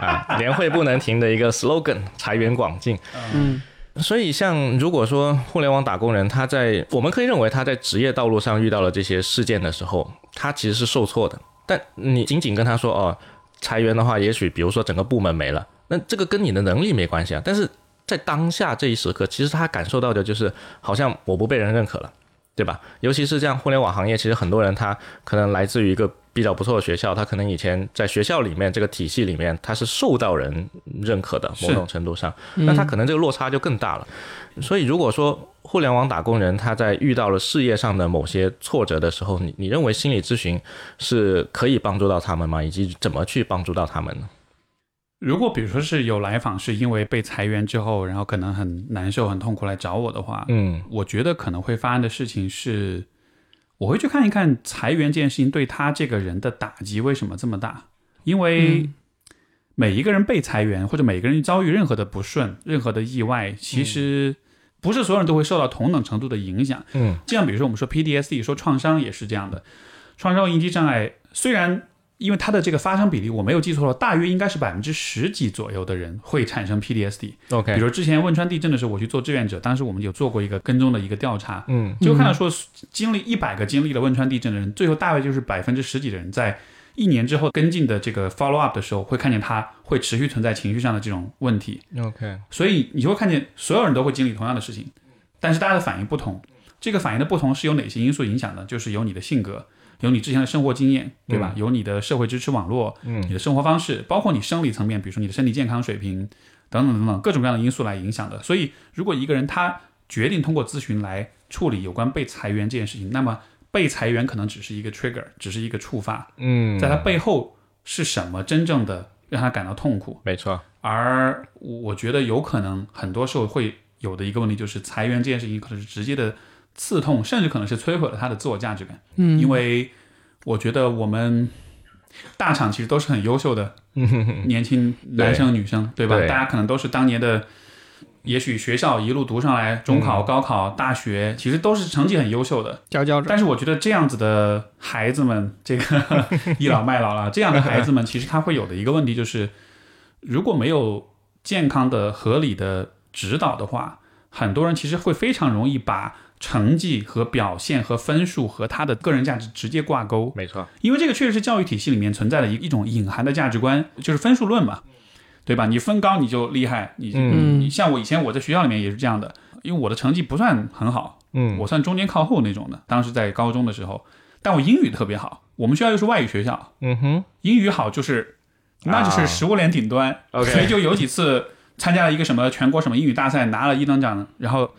啊，年会不能停的一个 slogan，财源广进。嗯，所以像如果说互联网打工人他在，我们可以认为他在职业道路上遇到了这些事件的时候，他其实是受挫的。但你仅仅跟他说哦，裁员的话，也许比如说整个部门没了，那这个跟你的能力没关系啊。但是在当下这一时刻，其实他感受到的就是好像我不被人认可了。对吧？尤其是这样互联网行业，其实很多人他可能来自于一个比较不错的学校，他可能以前在学校里面这个体系里面，他是受到人认可的，某种程度上，那他可能这个落差就更大了。所以如果说互联网打工人他在遇到了事业上的某些挫折的时候，你你认为心理咨询是可以帮助到他们吗？以及怎么去帮助到他们呢？如果比如说是有来访是因为被裁员之后，然后可能很难受、很痛苦来找我的话，嗯，我觉得可能会发生的事情是，我会去看一看裁员这件事情对他这个人的打击为什么这么大。因为每一个人被裁员，或者每个人遭遇任何的不顺、任何的意外，其实不是所有人都会受到同等程度的影响。嗯，这样比如说我们说 PDSD 说创伤也是这样的，创伤应激障碍虽然。因为它的这个发生比例，我没有记错了，大约应该是百分之十几左右的人会产生 PDSD。OK，比如之前汶川地震的时候，我去做志愿者，当时我们有做过一个跟踪的一个调查，嗯，就看到说，经历一百个经历了汶川地震的人，最后大概就是百分之十几的人，在一年之后跟进的这个 follow up 的时候，会看见他会持续存在情绪上的这种问题。OK，所以你就会看见所有人都会经历同样的事情，但是大家的反应不同。这个反应的不同是由哪些因素影响的？就是由你的性格。有你之前的生活经验，对吧？有你的社会支持网络，嗯，你的生活方式，包括你生理层面，比如说你的身体健康水平等等等等各种各样的因素来影响的。所以，如果一个人他决定通过咨询来处理有关被裁员这件事情，那么被裁员可能只是一个 trigger，只是一个触发。嗯，在他背后是什么真正的让他感到痛苦？没错。而我觉得有可能很多时候会有的一个问题就是裁员这件事情可能是直接的。刺痛，甚至可能是摧毁了他的自我价值感。嗯，因为我觉得我们大厂其实都是很优秀的 [LAUGHS] 年轻男生女生，对吧？大家可能都是当年的，也许学校一路读上来，中考、高考、大学，其实都是成绩很优秀的佼佼者。但是我觉得这样子的孩子们，这个 [LAUGHS] 倚老卖老了，这样的孩子们，其实他会有的一个问题就是，如果没有健康的、合理的指导的话，很多人其实会非常容易把。成绩和表现和分数和他的个人价值直接挂钩，没错，因为这个确实是教育体系里面存在的一一种隐含的价值观，就是分数论嘛，对吧？你分高你就厉害，你你像我以前我在学校里面也是这样的，因为我的成绩不算很好，嗯，我算中间靠后那种的，当时在高中的时候，但我英语特别好，我们学校又是外语学校，嗯哼，英语好就是那就是食物链顶端所以就有几次参加了一个什么全国什么英语大赛，拿了一等奖，然后。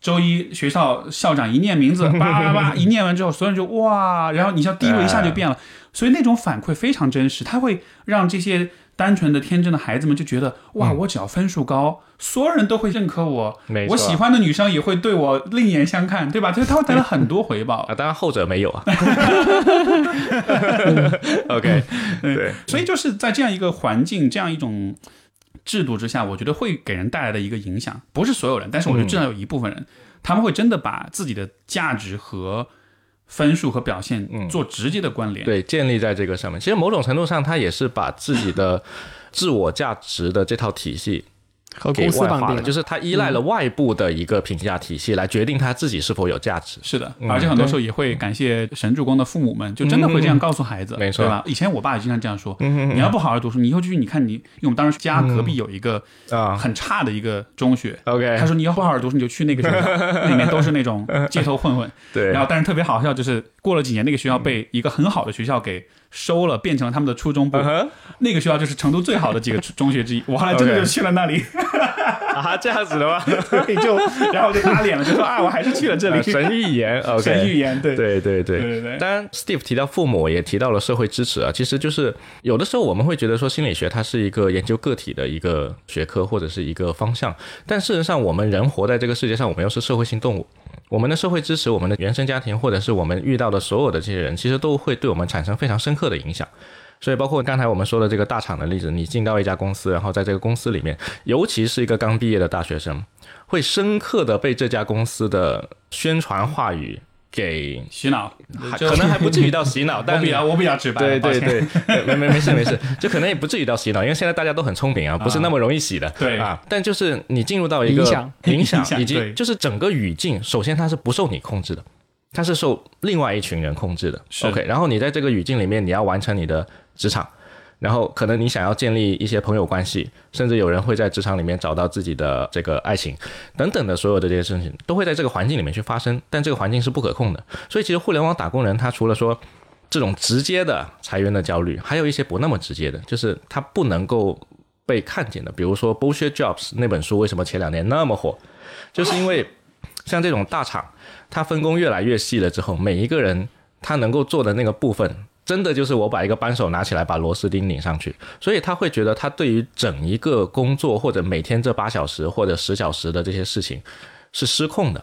周一学校校长一念名字，[LAUGHS] 叭叭叭一念完之后，所有人就哇，然后你像地位一下就变了，所以那种反馈非常真实，他会让这些单纯的天真的孩子们就觉得哇，我只要分数高，所有人都会认可我，我喜欢的女生也会对我另眼相看，对吧？就是他会带来很多回报。[LAUGHS] 啊，当然后者没有啊。[LAUGHS] OK，对，所以就是在这样一个环境，这样一种。制度之下，我觉得会给人带来的一个影响，不是所有人，但是我觉得至少有一部分人，他们会真的把自己的价值和分数和表现做直接的关联，对，建立在这个上面。其实某种程度上，他也是把自己的 [COUGHS] 自我价值的这套体系。和公司绑定，就是他依赖了外部的一个评价体系来决定他自己是否有价值。是的，而且很多时候也会感谢神助攻的父母们，就真的会这样告诉孩子，没错，对吧？以前我爸也经常这样说：，你要不好好读书，你以后去，你看你，因为我们当时家隔壁有一个啊。很差的一个中学，OK，他说你要不好好读书，你就去那个学校，里面都是那种街头混混。[LAUGHS] 对，然后但是特别好笑，就是过了几年，那个学校被一个很好的学校给收了，变成了他们的初中部。那个学校就是成都最好的几个中学之一。我后来真的就去了那里，啊，这样子的吗？[LAUGHS] 对，就然后就打脸了，就说啊，我还是去了这里。啊神预言，[LAUGHS] OK，神预言，对对对对对当然，Steve 提到父母，也提到了社会支持啊。其实就是有的时候我们会觉得说心理学它是一个研究个体的一个学科或者是一个方向，但事实上我们人活在这个世界上，我们又是社会性动物。我们的社会支持，我们的原生家庭，或者是我们遇到的所有的这些人，其实都会对我们产生非常深刻的影响。所以，包括刚才我们说的这个大厂的例子，你进到一家公司，然后在这个公司里面，尤其是一个刚毕业的大学生，会深刻的被这家公司的宣传话语给洗脑，可能还不至于到洗脑，[LAUGHS] 但我比较我比较直白，对对对，没没没事没事，就可能也不至于到洗脑，因为现在大家都很聪明啊，不是那么容易洗的。对。啊，但就是你进入到一个影响。影响以及就是整个语境，首先它是不受你控制的，它是受另外一群人控制的。是。OK，然后你在这个语境里面，你要完成你的职场。然后可能你想要建立一些朋友关系，甚至有人会在职场里面找到自己的这个爱情，等等的所有的这些事情，都会在这个环境里面去发生。但这个环境是不可控的，所以其实互联网打工人他除了说这种直接的裁员的焦虑，还有一些不那么直接的，就是他不能够被看见的。比如说《Bullshit Jobs》那本书为什么前两年那么火，就是因为像这种大厂，它分工越来越细了之后，每一个人他能够做的那个部分。真的就是我把一个扳手拿起来，把螺丝钉拧上去，所以他会觉得他对于整一个工作或者每天这八小时或者十小时的这些事情是失控的，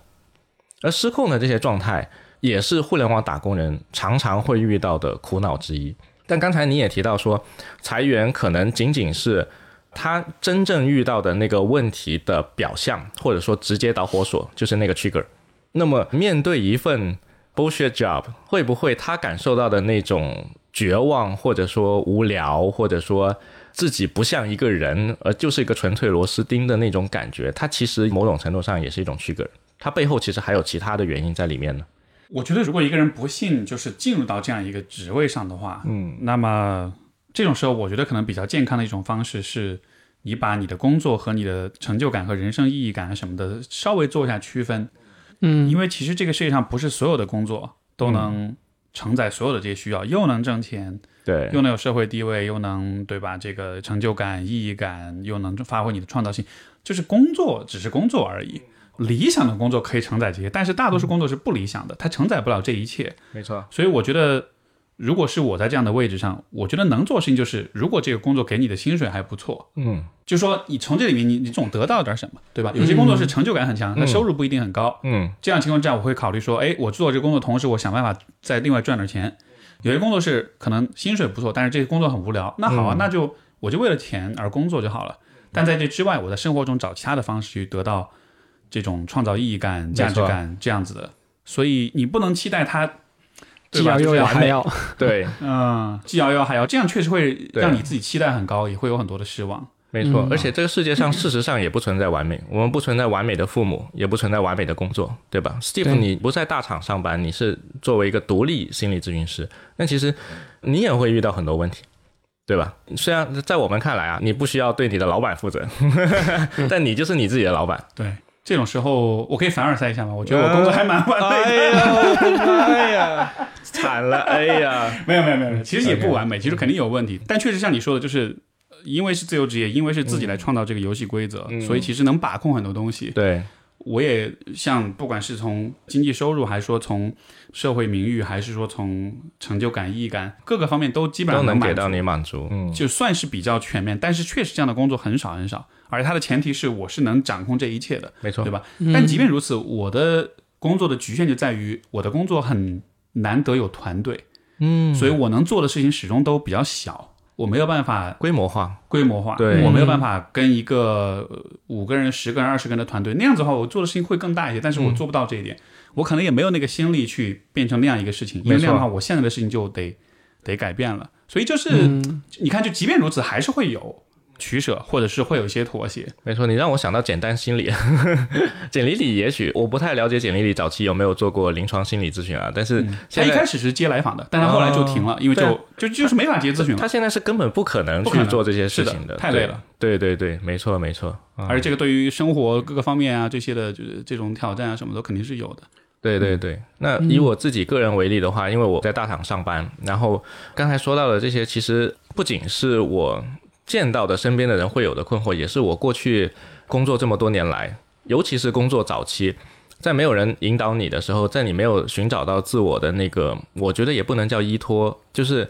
而失控的这些状态也是互联网打工人常常会遇到的苦恼之一。但刚才你也提到说，裁员可能仅仅是他真正遇到的那个问题的表象，或者说直接导火索，就是那个 trigger。那么面对一份 bullshit job，会不会他感受到的那种绝望，或者说无聊，或者说自己不像一个人，而就是一个纯粹螺丝钉的那种感觉，它其实某种程度上也是一种 trigger。它背后其实还有其他的原因在里面呢。我觉得如果一个人不幸就是进入到这样一个职位上的话，嗯，那么这种时候，我觉得可能比较健康的一种方式是，你把你的工作和你的成就感和人生意义感什么的稍微做一下区分，嗯，因为其实这个世界上不是所有的工作都能承载所有的这些需要，又能挣钱，对，又能有社会地位，又能对吧？这个成就感、意义感，又能发挥你的创造性，就是工作只是工作而已。理想的工作可以承载这些，但是大多数工作是不理想的，它承载不了这一切。没错，所以我觉得，如果是我在这样的位置上，我觉得能做的事情就是，如果这个工作给你的薪水还不错，嗯，就说你从这里面你你总得到点什么，对吧？有些工作是成就感很强，那收入不一定很高。嗯，这样情况之下，我会考虑说，哎，我做这个工作同时，我想办法再另外赚点钱。有些工作是可能薪水不错，但是这个工作很无聊，那好啊，那就我就为了钱而工作就好了。但在这之外，我在生活中找其他的方式去得到这种创造意义感、价值感这样子的。所以你不能期待它对吧既要又要还要，[LAUGHS] 对，嗯，既要又要还要，这样确实会让你自己期待很高，也会有很多的失望。没错，嗯而且这个世界上事实上也不存在完美，我们不存在完美的父母，[LAUGHS] 也不存在完美的工作，对吧？Steve，你不在大厂上班，你是作为一个独立心理咨询师，那其实你也会遇到很多问题，对吧？虽然在我们看来啊，你不需要对你的老板负责，[LAUGHS] 但你就是你自己的老板。对，这种时候我可以凡尔赛一下吗？我觉得我工作还蛮完美的。哎呀，哎呀，惨了，哎呀，[LAUGHS] 没有没有没有，其实也不完美，其实肯定有问题，但确实像你说的，就是呃因为是自由职业，因为是自己来创造这个游戏规则，所以其实能把控很多东西。对，我也像不管是从经济收入，还是说从社会名誉，还是说从成就感、意义感各个方面，都基本上能给到你满足。嗯，就算是比较全面，但是确实这样的工作很少很少，而且它的前提是我是能掌控这一切的，没错对，吧？但即便如此，我的工作的局限就在于我的工作很难得有团队，嗯，所以我能做的事情始终都比较小，我没有办法规模化，规模化，对。我没有办法跟一个呃五个人、十个人、二十个人的团队那样子的话，我做的事情会更大一些，但是我做不到这一点，我可能也没有那个心力去变成那样一个事情，因为没那样的话，我现在的事情就得得改变了，所以就是、嗯。你看，就即便如此，还是会有取舍，或者是会有一些妥协。没错，你让我想到简单心理。[LAUGHS] 简历里也许我不太了解简历里早期有没有做过临床心理咨询啊，但是他现在一开始是接来访的，但他后来就停了，因为就就就是没法接咨询了他。现在是根本不可能去做这些事情的，太累了对。对对对，没错没错。啊而这个对于生活各个方面啊这些的，就是这种挑战啊，什么都肯定是有的。对对对，那以我自己个人为例的话，因为我在大厂上班，然后刚才说到的这些，其实不仅是我见到的身边的人会有的困惑，也是我过去工作这么多年来，尤其是工作早期，在没有人引导你的时候，在你没有寻找到自我的那个，我觉得也不能叫依托，就是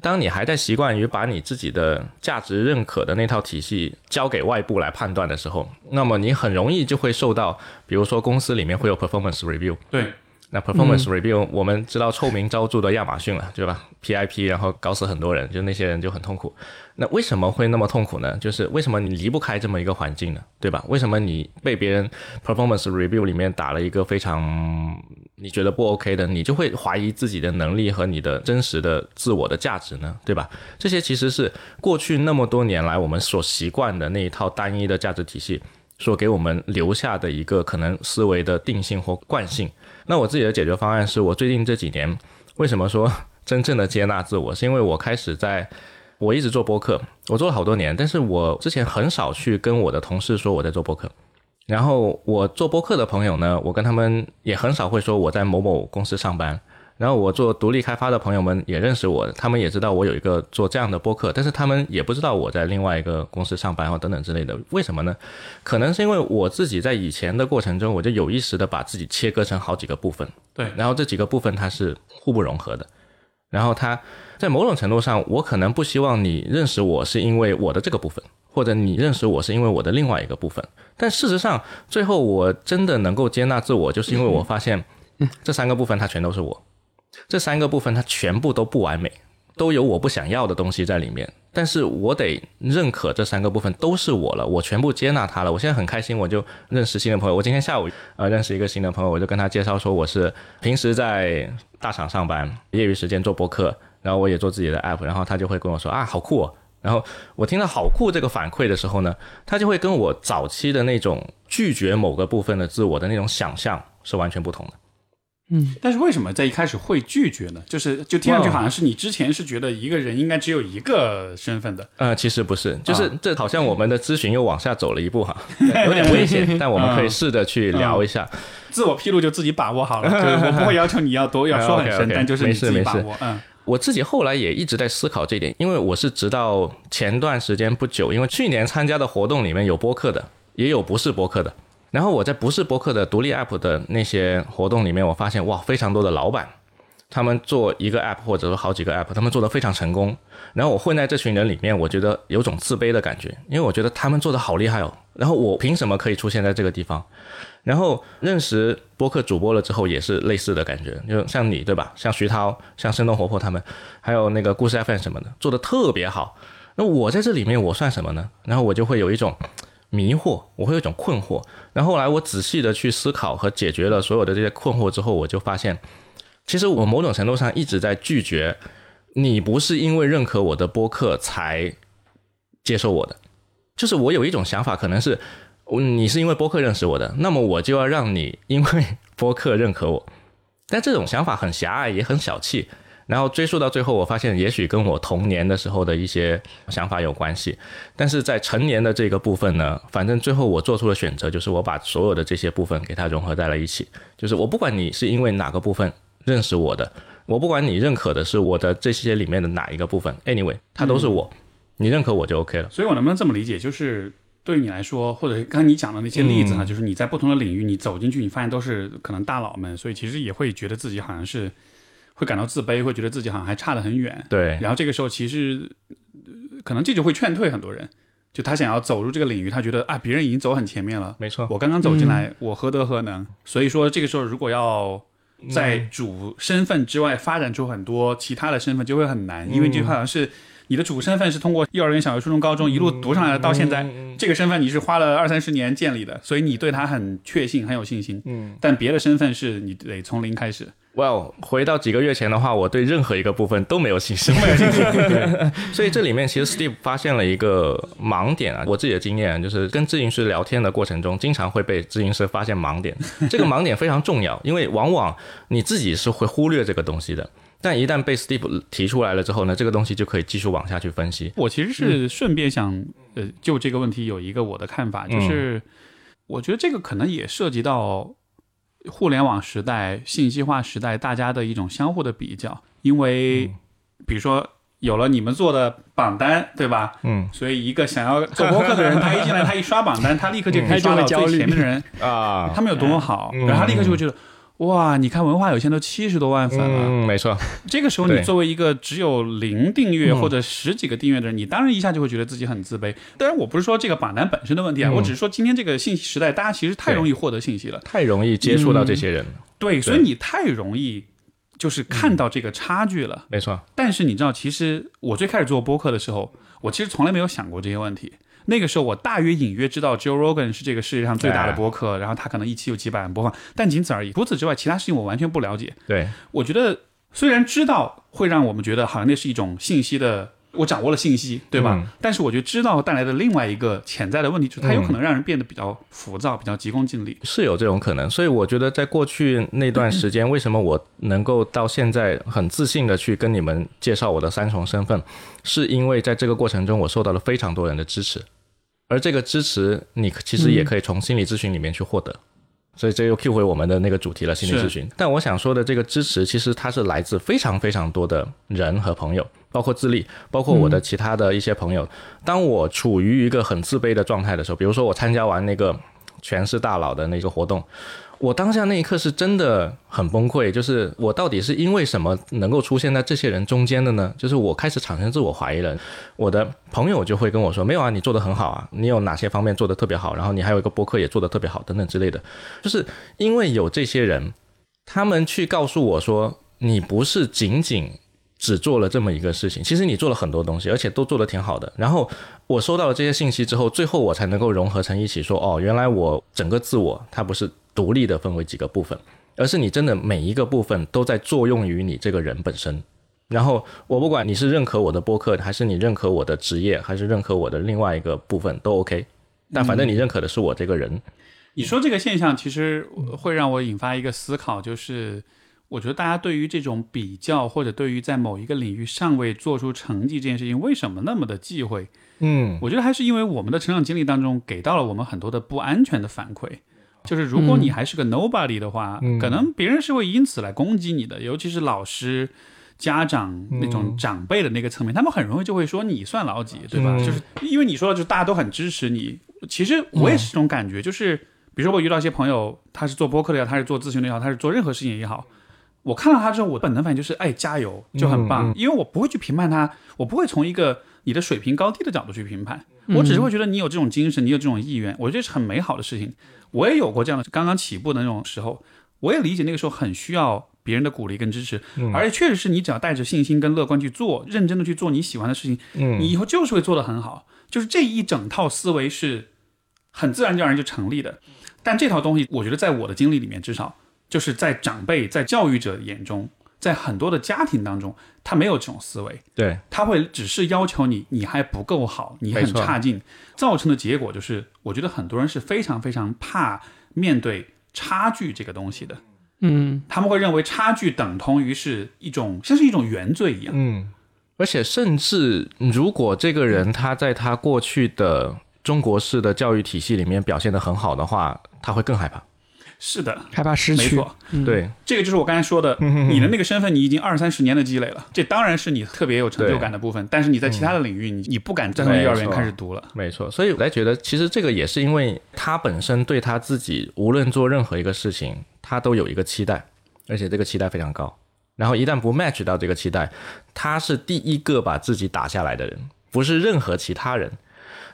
当你还在习惯于把你自己的价值认可的那套体系交给外部来判断的时候，那么你很容易就会受到，比如说公司里面会有 performance review，对，那 performance review 我们知道臭名昭著的亚马逊了，对吧？PIP 然后搞死很多人，就那些人就很痛苦。那为什么会那么痛苦呢？就是为什么你离不开这么一个环境呢？对吧？为什么你被别人 performance review 里面打了一个非常你觉得不 OK 的，你就会怀疑自己的能力和你的真实的自我的价值呢？对吧？这些其实是过去那么多年来我们所习惯的那一套单一的价值体系所给我们留下的一个可能思维的定性或惯性。那我自己的解决方案是我最近这几年为什么说 [LAUGHS] 真正的接纳自我，是因为我开始在。我一直做播客，我做了好多年，但是我之前很少去跟我的同事说我在做播客。然后我做播客的朋友呢，我跟他们也很少会说我在某某公司上班。然后我做独立开发的朋友们也认识我，他们也知道我有一个做这样的播客，但是他们也不知道我在另外一个公司上班或等等之类的。为什么呢？可能是因为我自己在以前的过程中，我就有意识的把自己切割成好几个部分。对，然后这几个部分它是互不融合的。然后他在某种程度上，我可能不希望你认识我是因为我的这个部分，或者你认识我是因为我的另外一个部分。但事实上，最后我真的能够接纳自我，就是因为我发现这三个部分它全都是我，这三个部分它全部都不完美，都有我不想要的东西在里面。但是我得认可这三个部分都是我了，我全部接纳它了。我现在很开心，我就认识新的朋友。我今天下午呃认识一个新的朋友，我就跟他介绍说我是平时在大厂上班，业余时间做播客，然后我也做自己的 app，然后他就会跟我说啊好酷哦。然后我听到好酷这个反馈的时候呢，他就会跟我早期的那种拒绝某个部分的自我的那种想象是完全不同的。嗯，但是为什么在一开始会拒绝呢？就是就听上去好像是你之前是觉得一个人应该只有一个身份的。呃，其实不是，就是这好像我们的咨询又往下走了一步哈，[LAUGHS] 有点危险，[LAUGHS] 但我们可以试着去聊一下。自我披露就自己把握好了，[LAUGHS] 就是我不会要求你要多要说很深，但就是你自己把握。嗯，我自己后来也一直在思考这一点，因为我是直到前段时间不久，因为去年参加的活动里面有播客的，也有不是播客的。然后我在不是博客的独立 app 的那些活动里面，我发现哇，非常多的老板，他们做一个 app 或者说好几个 app，他们做的非常成功。然后我混在这群人里面，我觉得有种自卑的感觉，因为我觉得他们做的好厉害哦。然后我凭什么可以出现在这个地方？然后认识播客主播了之后，也是类似的感觉，就像你对吧？像徐涛、像生动活泼他们，还有那个故事 FM 什么的，做的特别好。那我在这里面我算什么呢？然后我就会有一种。迷惑，我会有一种困惑。然后后来我仔细的去思考和解决了所有的这些困惑之后，我就发现，其实我某种程度上一直在拒绝你，不是因为认可我的播客才接受我的。就是我有一种想法，可能是你是因为播客认识我的，那么我就要让你因为播客认可我。但这种想法很狭隘，也很小气。然后追溯到最后，我发现也许跟我童年的时候的一些想法有关系，但是在成年的这个部分呢，反正最后我做出了选择，就是我把所有的这些部分给它融合在了一起。就是我不管你是因为哪个部分认识我的，我不管你认可的是我的这些里面的哪一个部分，anyway，它都是我，你认可我就 OK 了。所以我能不能这么理解，就是对于你来说，或者刚才你讲的那些例子呢，就是你在不同的领域，你走进去，你发现都是可能大佬们，所以其实也会觉得自己好像是。会感到自卑，会觉得自己好像还差得很远。对，然后这个时候其实可能这就会劝退很多人。就他想要走入这个领域，他觉得啊，别人已经走很前面了。没错，我刚刚走进来，我何德何能？所以说这个时候如果要在主身份之外发展出很多其他的身份，就会很难，因为就好像是你的主身份是通过幼儿园、小学、初中、高中一路读上来的，到现在这个身份你是花了二三十年建立的，所以你对他很确信、很有信心。嗯，但别的身份是你得从零开始。Well，回到几个月前的话，我对任何一个部分都没有信心，没有信心。[LAUGHS] 所以这里面其实 Steve 发现了一个盲点啊。我自己的经验就是跟咨询师聊天的过程中，经常会被咨询师发现盲点。[LAUGHS] 这个盲点非常重要，因为往往你自己是会忽略这个东西的。但一旦被 Steve 提出来了之后呢，这个东西就可以继续往下去分析。我其实是顺便想，呃，就这个问题有一个我的看法，就是我觉得这个可能也涉及到。互联网时代、信息化时代，大家的一种相互的比较。因为，比如说有了你们做的榜单，对吧？嗯，所以一个想要做播客的人，[LAUGHS] 他一进来，他一刷榜单，他立刻就可以刷到最前面的人啊，他们有多么好，然后他立刻就会觉得。哇，你看文化有限都七十多万粉了，嗯，没错。这个时候，你作为一个只有零订阅或者十几个订阅的人，你当然一下就会觉得自己很自卑。当然，我不是说这个榜单本身的问题啊，我只是说今天这个信息时代，大家其实太容易获得信息了，太容易接触到这些人。对，所以你太容易就是看到这个差距了。没错。但是你知道，其实我最开始做播客的时候，我其实从来没有想过这些问题。那个时候，我大约隐约知道 Joe Rogan 是这个世界上最大的播客，然后他可能一期有几百万播放，但仅此而已。除此之外，其他事情我完全不了解。对，我觉得虽然知道会让我们觉得好像那是一种信息的，我掌握了信息，对吧？但是我觉得知道带来的另外一个潜在的问题，就是它有可能让人变得比较浮躁，比较急功近利。是有这种可能，所以我觉得在过去那段时间，为什么我能够到现在很自信的去跟你们介绍我的三重身份，是因为在这个过程中，我受到了非常多人的支持。而这个支持，你其实也可以从心理咨询里面去获得，所以这又 Q 回我们的那个主题了，心理咨询。但我想说的这个支持，其实它是来自非常非常多的人和朋友，包括自立，包括我的其他的一些朋友。当我处于一个很自卑的状态的时候，比如说我参加完那个全是大佬的那个活动。我当下那一刻是真的很崩溃，就是我到底是因为什么能够出现在这些人中间的呢？就是我开始产生自我怀疑了。我的朋友就会跟我说：“没有啊，你做的很好啊，你有哪些方面做的特别好？然后你还有一个博客也做的特别好，等等之类的。”就是因为有这些人，他们去告诉我说：“你不是仅仅。”只做了这么一个事情，其实你做了很多东西，而且都做得挺好的。然后我收到了这些信息之后，最后我才能够融合成一起，说哦，原来我整个自我它不是独立的分为几个部分，而是你真的每一个部分都在作用于你这个人本身。然后我不管你是认可我的播客，还是你认可我的职业，还是认可我的另外一个部分都 OK，但反正你认可的是我这个人。你说这个现象其实会让我引发一个思考，就是。我觉得大家对于这种比较，或者对于在某一个领域尚未做出成绩这件事情，为什么那么的忌讳？嗯，我觉得还是因为我们的成长经历当中给到了我们很多的不安全的反馈。就是如果你还是个 nobody 的话，可能别人是会因此来攻击你的，尤其是老师、家长那种长辈的那个层面，他们很容易就会说你算老几，对吧？就是因为你说的，就大家都很支持你。其实我也是这种感觉，就是比如说我遇到一些朋友，他是做播客的也好，他是做咨询的也好，他是做任何事情也好。我看到他之后，我本能反应就是，哎，加油，就很棒。因为我不会去评判他，我不会从一个你的水平高低的角度去评判，我只是会觉得你有这种精神，你有这种意愿，我觉得是很美好的事情。我也有过这样的刚刚起步的那种时候，我也理解那个时候很需要别人的鼓励跟支持，而且确实是你只要带着信心跟乐观去做，认真的去做你喜欢的事情，你以后就是会做得很好。就是这一整套思维是很自然而然就成立的。但这套东西，我觉得在我的经历里面，至少。就是在长辈、在教育者眼中，在很多的家庭当中，他没有这种思维，对。他会只是要求你，你还不够好，你很差劲，造成的结果就是，我觉得很多人是非常非常怕面对差距这个东西的，嗯，他们会认为差距等同于是一种像是一种原罪一样，嗯，而且甚至如果这个人他在他过去的中国式的教育体系里面表现得很好的话，他会更害怕。是的，害怕失去。没错，对，这个就是我刚才说的，你的那个身份，你已经二三十年的积累了，这当然是你特别有成就感的部分。但是你在其他的领域，你你不敢再从幼儿园开始读了。没错，所以我才觉得，其实这个也是因为他本身对他自己，无论做任何一个事情，他都有一个期待，而且这个期待非常高。然后一旦不 match 到这个期待，他是第一个把自己打下来的人，不是任何其他人。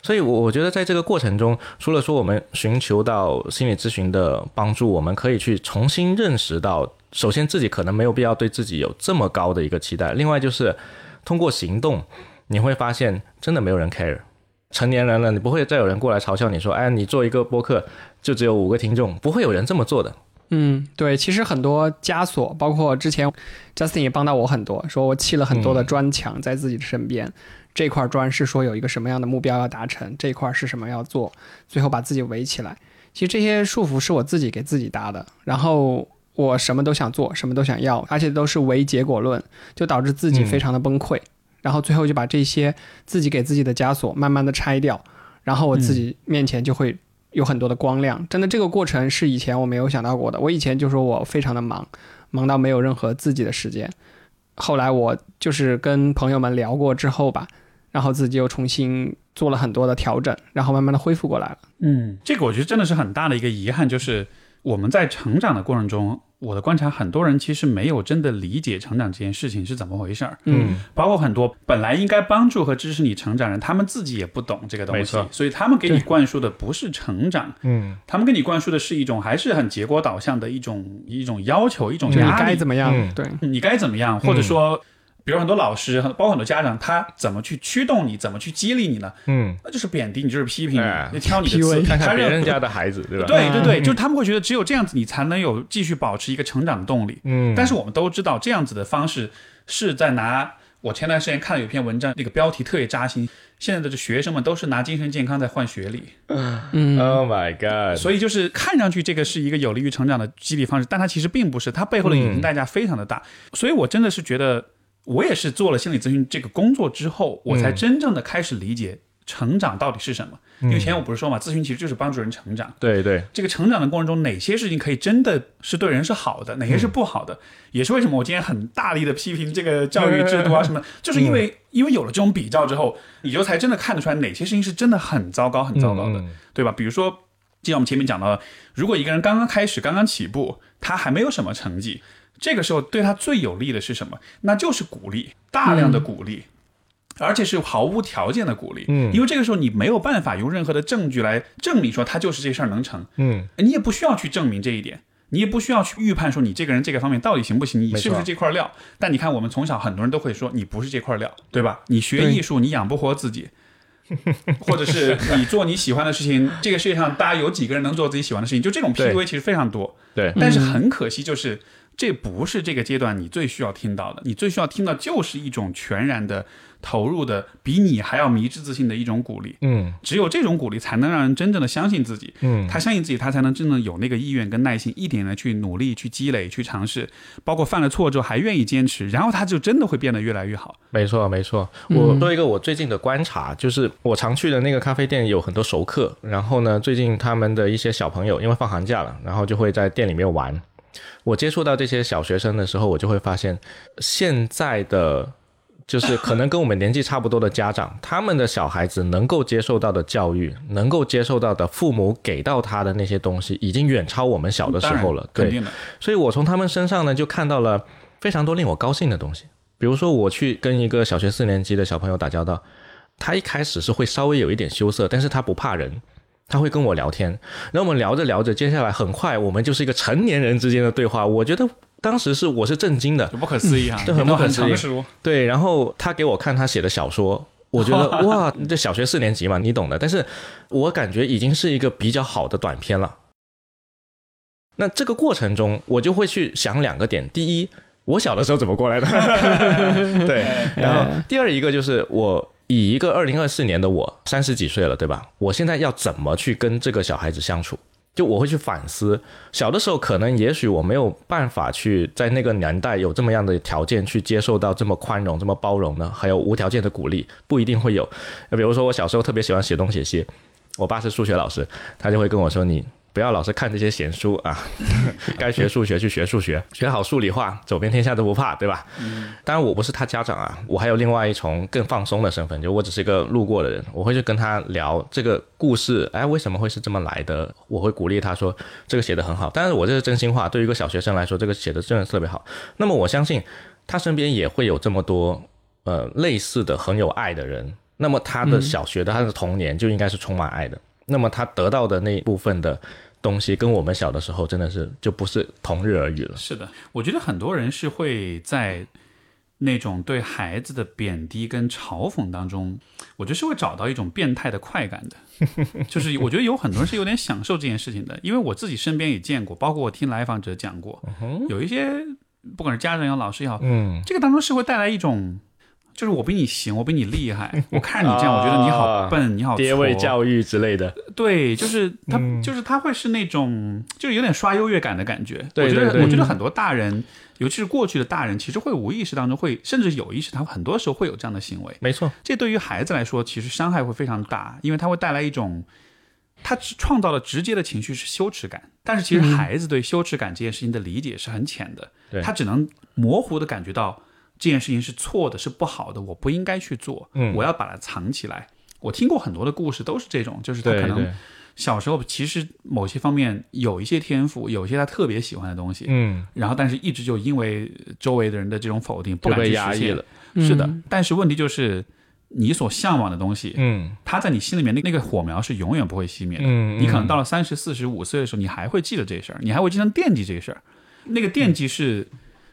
所以，我我觉得在这个过程中，除了说我们寻求到心理咨询的帮助，我们可以去重新认识到，首先自己可能没有必要对自己有这么高的一个期待。另外，就是通过行动，你会发现真的没有人 care。成年人了，你不会再有人过来嘲笑你说：“哎，你做一个播客就只有五个听众。”不会有人这么做的。嗯，对，其实很多枷锁，包括之前 Justin 也帮到我很多，说我砌了很多的砖墙在自己的身边。这块砖是说有一个什么样的目标要达成，这块是什么要做，最后把自己围起来。其实这些束缚是我自己给自己搭的，然后我什么都想做，什么都想要，而且都是唯结果论，就导致自己非常的崩溃。然后最后就把这些自己给自己的枷锁慢慢的拆掉，然后我自己面前就会有很多的光亮。真的，这个过程是以前我没有想到过的。我以前就说我非常的忙，忙到没有任何自己的时间。后来我就是跟朋友们聊过之后吧，然后自己又重新做了很多的调整，然后慢慢的恢复过来了。嗯，这个我觉得真的是很大的一个遗憾，就是我们在成长的过程中，我的观察，很多人其实没有真的理解成长这件事情是怎么回事儿。嗯，包括很多本来应该帮助和支持你成长人，他们自己也不懂这个东西，所以他们给你灌输的不是成长，嗯，他们给你灌输的是一种还是很结果导向的一种一种要求，一种就你压力。该怎么样？嗯。对，你该怎么样，或者说，比如很多老师，包括很多家长，他怎么去驱动你，怎么去激励你呢？嗯，那就是贬低你，就是批评哎你，就挑你的刺，看看别人家的孩子，对吧？对对对，嗯就是他们会觉得只有这样子，你才能有继续保持一个成长的动力。嗯，但是我们都知道，这样子的方式是在拿。我前段时间看了有一篇文章，那个标题特别扎心。现在的这学生们都是拿精神健康在换学历，嗯，Oh my God，所以就是看上去这个是一个有利于成长的激励方式，但它其实并不是，它背后的隐形代价非常的大。所以我真的是觉得，我也是做了心理咨询这个工作之后，我才真正的开始理解成长到底是什么。因为以前我不是说嘛，咨询其实就是帮助人成长。对对，这个成长的过程中，哪些事情可以真的是对人是好的，哪些是不好的，也是为什么我今天很大力的批评这个教育制度啊 [LAUGHS] 什么，就是因为因为有了这种比较之后，你就才真的看得出来哪些事情是真的很糟糕、很糟糕的，嗯对吧？比如说，就像我们前面讲到的，如果一个人刚刚开始、刚刚起步，他还没有什么成绩，这个时候对他最有利的是什么？那就是鼓励，大量的鼓励。而且是毫无条件的鼓励，嗯因为这个时候你没有办法用任何的证据来证明说他就是这事儿能成，嗯你也不需要去证明这一点，你也不需要去预判说你这个人这个方面到底行不行，你是不是这块料。但你看，我们从小很多人都会说你不是这块料，[LAUGHS] 对吧？你学艺术，你养不活自己，或者是你做你喜欢的事情，这个世界上大家有几个人能做自己喜欢的事情？就这种 PUA 其实非常多。对，但是很可惜，就是这不是这个阶段你最需要听到的，你最需要听到就是一种全然的投入的，比你还要迷之自信的一种鼓励。嗯只有这种鼓励，才能让人真正的相信自己。嗯，他相信自己，他才能真正有那个意愿跟耐心，一点的去努力、去积累、去尝试，包括犯了错之后还愿意坚持，然后他就真的会变得越来越好。没错，没错。我做一个我最近的观察，就是我常去的那个咖啡店有很多熟客，然后呢，最近他们的一些小朋友因为放寒假了，然后就会在店里面玩。我接触到这些小学生的时候，我就会发现，现在的就是可能跟我们年纪差不多的家长，他们的小孩子能够接受到的教育，能够接受到的父母给到他的那些东西，已经远超我们小的时候了。对。所以我从他们身上呢，就看到了非常多令我高兴的东西。比如说，我去跟一个小学四年级的小朋友打交道，他一开始是会稍微有一点羞涩，但是他不怕人，他会跟我聊天。然后我们聊着聊着，接下来很快我们就是一个成年人之间的对话。我觉得当时是我是震惊的，就不可思议哈，[LAUGHS] 这很不可思议。对。然后他给我看他写的小说。我觉得 [LAUGHS] 哇，这小学四年级嘛，你懂的。但是我感觉已经是一个比较好的短片了。那这个过程中，我就会去想两个点：第一，我小的时候怎么过来的？[LAUGHS] 对。然后第二一个就是我以一个二零二四年的我，三十几岁了，对吧？我现在要怎么去跟这个小孩子相处？就我会去反思，小的时候可能也许我没有办法去在那个年代有这么样的条件去接受到这么宽容、这么包容的，还有无条件的鼓励，不一定会有。比如说我小时候特别喜欢写东写西，我爸是数学老师，他就会跟我说你。不要老是看这些闲书啊，[LAUGHS] 该学数学去学数学，学好数理化，走遍天下都不怕，对吧？当然我不是他家长啊，我还有另外一重更放松的身份，就我只是一个路过的人，我会去跟他聊这个故事，哎，为什么会是这么来的？我会鼓励他说这个写的很好，但是我这是真心话，对于一个小学生来说，这个写的真的特别好。那么我相信他身边也会有这么多呃类似的很有爱的人，那么他的小学的、他的童年就应该是充满爱的，那么他得到的那一部分的。东西跟我们小的时候真的是就不是同日而语了。是的，我觉得很多人是会在那种对孩子的贬低跟嘲讽当中，我觉得是会找到一种变态的快感的。[LAUGHS] 就是我觉得有很多人是有点享受这件事情的，因为我自己身边也见过，包括我听来访者讲过，有一些不管是家长也好，老师也好，嗯，这个当中是会带来一种。就是我比你行，我比你厉害。我看你这样，我觉得你好笨，你好爹位挫教育之类的。对，就是他，嗯就是他会是那种，就是有点刷优越感的感觉。对我觉得，我觉得很多大人，尤其是过去的大人，其实会无意识当中会，甚至有意识，他很多时候会有这样的行为。没错，这对于孩子来说，其实伤害会非常大，因为他会带来一种他只创造了直接的情绪是羞耻感，但是其实孩子对羞耻感这件事情的理解是很浅的，对他只能模糊的感觉到这件事情是错的，是不好的，我不应该去做，嗯我要把它藏起来。我听过很多的故事，都是这种，就是他可能小时候其实某些方面有一些天赋，有一些他特别喜欢的东西，嗯，然后但是一直就因为周围的人的这种否定，不敢去实现压抑了。。是的嗯，但是问题就是你所向往的东西，嗯它在你心里面那那个火苗是永远不会熄灭的。嗯，你可能嗯到了三十四十五岁的时候，你还会记得这事儿，你还会经常惦记这事儿。那个惦记是，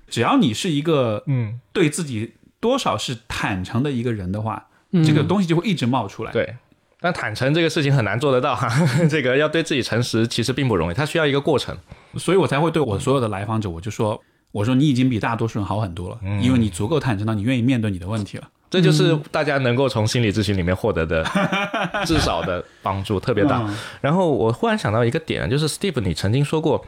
只要你是一个嗯，对自己多少是坦诚的一个人的话，嗯这个东西就会一直冒出来。对。但坦诚这个事情很难做得到哈，[LAUGHS] 这个要对自己诚实其实并不容易，它需要一个过程。所以我才会对我所有的来访者，我就说，我说你已经比大多数人好很多了，嗯因为你足够坦诚到你愿意面对你的问题了。这就是大家能够从心理咨询里面获得的 [LAUGHS] 至少的帮助，特别大。嗯然后我忽然想到一个点，就是 Steve，你曾经说过，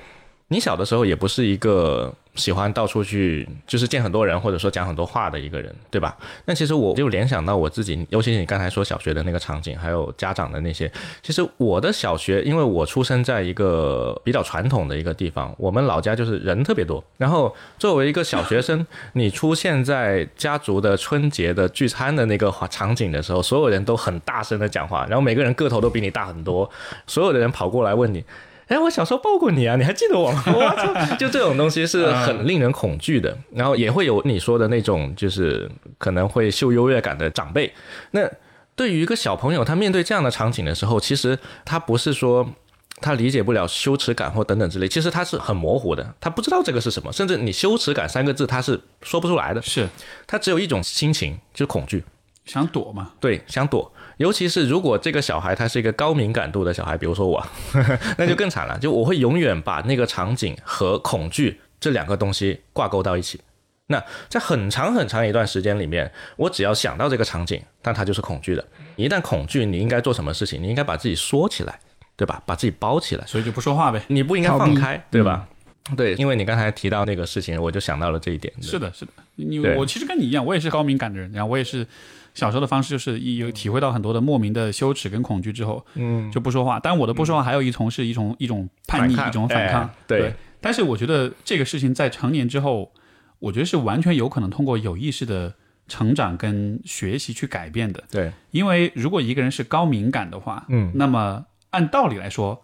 你小的时候也不是一个喜欢到处去就是见很多人或者说讲很多话的一个人，对吧？那其实我就联想到我自己，尤其是你刚才说小学的那个场景，还有家长的那些，其实我的小学，因为我出生在一个比较传统的一个地方，我们老家就是人特别多，然后作为一个小学生，你出现在家族的春节的聚餐的那个场景的时候，所有人都很大声的讲话，然后每个人个头都比你大很多，所有的人跑过来问你。哎，我小时候抱过你啊，你还记得我吗？[LAUGHS] 我操！就这种东西是很令人恐惧的，然后也会有你说的那种，就是可能会秀优越感的长辈。那对于一个小朋友，他面对这样的场景的时候，其实他不是说他理解不了羞耻感或等等之类，其实他是很模糊的，他不知道这个是什么，甚至你羞耻感三个字他是说不出来的，是他只有一种心情，就是恐惧。想躲嘛？对，想躲，尤其是如果这个小孩他是一个高敏感度的小孩，比如说我，[LAUGHS] 那就更惨了。就我会永远把那个场景和恐惧这两个东西挂钩到一起。那在很长很长一段时间里面，我只要想到这个场景，但它就是恐惧的。一旦恐惧，你应该做什么事情？你应该把自己缩起来，对吧？把自己包起来，所以就不说话呗。你不应该放开，对吧？对，因为你刚才提到那个事情，我就想到了这一点。是的，是的。你对我其实跟你一样，我也是高敏感的人，然后我也是小时候的方式就是一有体会到很多的莫名的羞耻跟恐惧之后，嗯，就不说话。但我的不说话还有一重是一种一种叛逆，一种反抗。哎。对。但是我觉得这个事情在成年之后，我觉得是完全有可能通过有意识的成长跟学习去改变的。对，因为如果一个人是高敏感的话，嗯，那么按道理来说，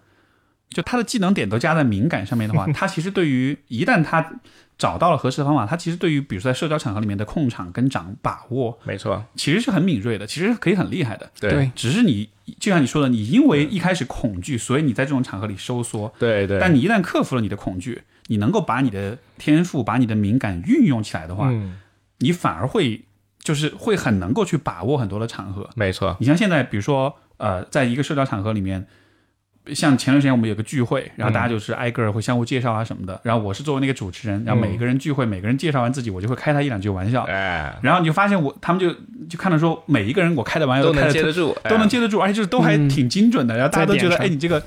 就他的技能点都加在敏感上面的话，[LAUGHS] 他其实对于一旦他找到了合适的方法，他其实对于比如说在社交场合里面的控场跟掌把握，没错，其实是很敏锐的，其实可以很厉害的。对只是你就像你说的，你因为一开始恐惧，所以你在这种场合里收缩。对对。但你一旦克服了你的恐惧，你能够把你的天赋、把你的敏感运用起来的话，嗯，你反而会就是会很能够去把握很多的场合。没错，你像现在，比如说，呃，在一个社交场合里面，像前段时间我们有个聚会，然后大家就是挨个会相互介绍啊什么的。然后我是作为那个主持人，然后每个人聚会，每个人介绍完自己，我就会开他一两句玩笑。哎，然后你就发现我，他们就就看到说，每一个人我开的玩笑都能接得住，都能哎接得住，而且就是都还嗯挺精准的。然后大家都觉得，哎，你这个。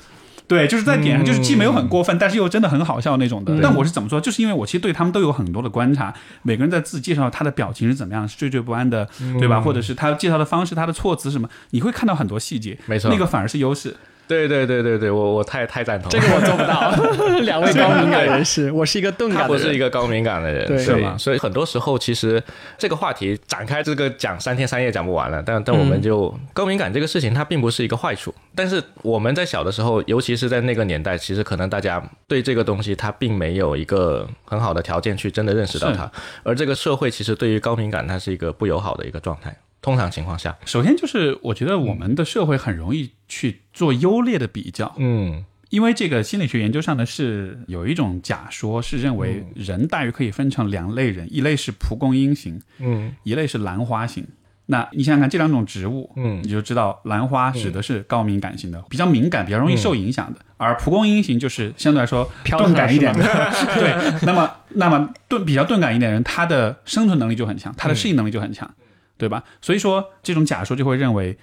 对，就是在点上，就是既没有很过分，但是又真的很好笑那种的。嗯但我是怎么说？就是因为我其实对他们都有很多的观察，每个人在自己介绍他的表情是怎么样，是惴惴不安的，对吧？或者是他介绍的方式、他的措辞什么，你会看到很多细节，没错，那个反而是优势。对对对对对，我我太太赞同，这个我做不到。[LAUGHS] 两位高敏感人士，我是一个钝感的人。不是一个高敏感的人，是吗？所以很多时候其实这个话题展开这个讲三天三夜讲不完了，但但我们就、高敏感这个事情它并不是一个坏处，但是我们在小的时候，尤其是在那个年代，其实可能大家对这个东西它并没有一个很好的条件去真的认识到它，而这个社会其实对于高敏感它是一个不友好的一个状态，通常情况下，首先就是我觉得我们的社会很容易去做优劣的比较，嗯。因为这个心理学研究上呢是有一种假说，是认为人大约可以分成两类人，一类是蒲公英型，嗯。一类是兰花型。那你想想看，这两种植物，嗯。你就知道兰花指的是高敏感型的，比较敏感，比较容易受影响的，而蒲公英型就是相对来说钝感一点的。[LAUGHS] 对，那么那么钝比较钝感一点的人，他的生存能力就很强，他的适应能力就很强，对吧？所以说这种假说就会认为，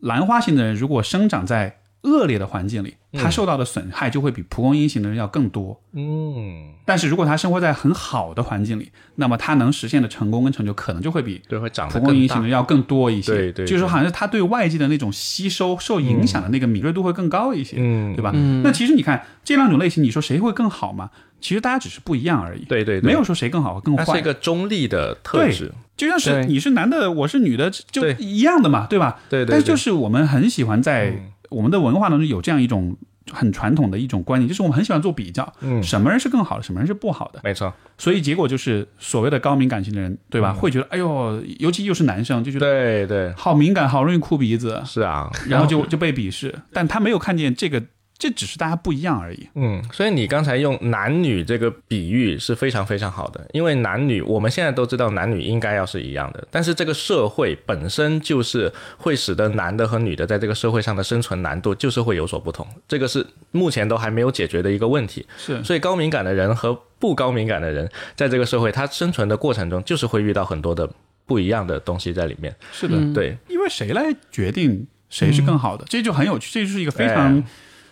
兰花型的人如果生长在恶劣的环境里，他受到的损害就会比蒲公英型的人要更多。嗯，但是如果他生活在很好的环境里，那么他能实现的成功跟成就可能就会比对，会长蒲公英型的。要更多一些。对对就是说好像是他对外界的那种吸收、受影响的那个敏锐度会更高一些，嗯，对吧？嗯那其实你看这两种类型，你说谁会更好吗？其实大家只是不一样而已，对对对，没有说谁更好更坏它是一。个中立的特质。就像是你是男的，我是女的，就一样的嘛，对吧？对对，但是就是我们很喜欢在嗯我们的文化当中有这样一种很传统的一种观念，就是我们很喜欢做比较，嗯，什么人是更好的，什么人是不好的。没错，所以结果就是所谓的高敏感型的人，对吧？嗯会觉得，哎呦，尤其又是男生，就觉得对对，好敏感，好容易哭鼻子，是啊。然后就就被鄙视。但他没有看见这个，这只是大家不一样而已。嗯，所以你刚才用男女这个比喻是非常非常好的，因为男女我们现在都知道男女应该要是一样的，但是这个社会本身就是会使得男的和女的在这个社会上的生存难度就是会有所不同，这个是目前都还没有解决的一个问题。是。所以高敏感的人和不高敏感的人在这个社会他生存的过程中，就是会遇到很多的不一样的东西在里面。是的，嗯。对，因为谁来决定谁是更好的，这就很有趣，这就是一个非常哎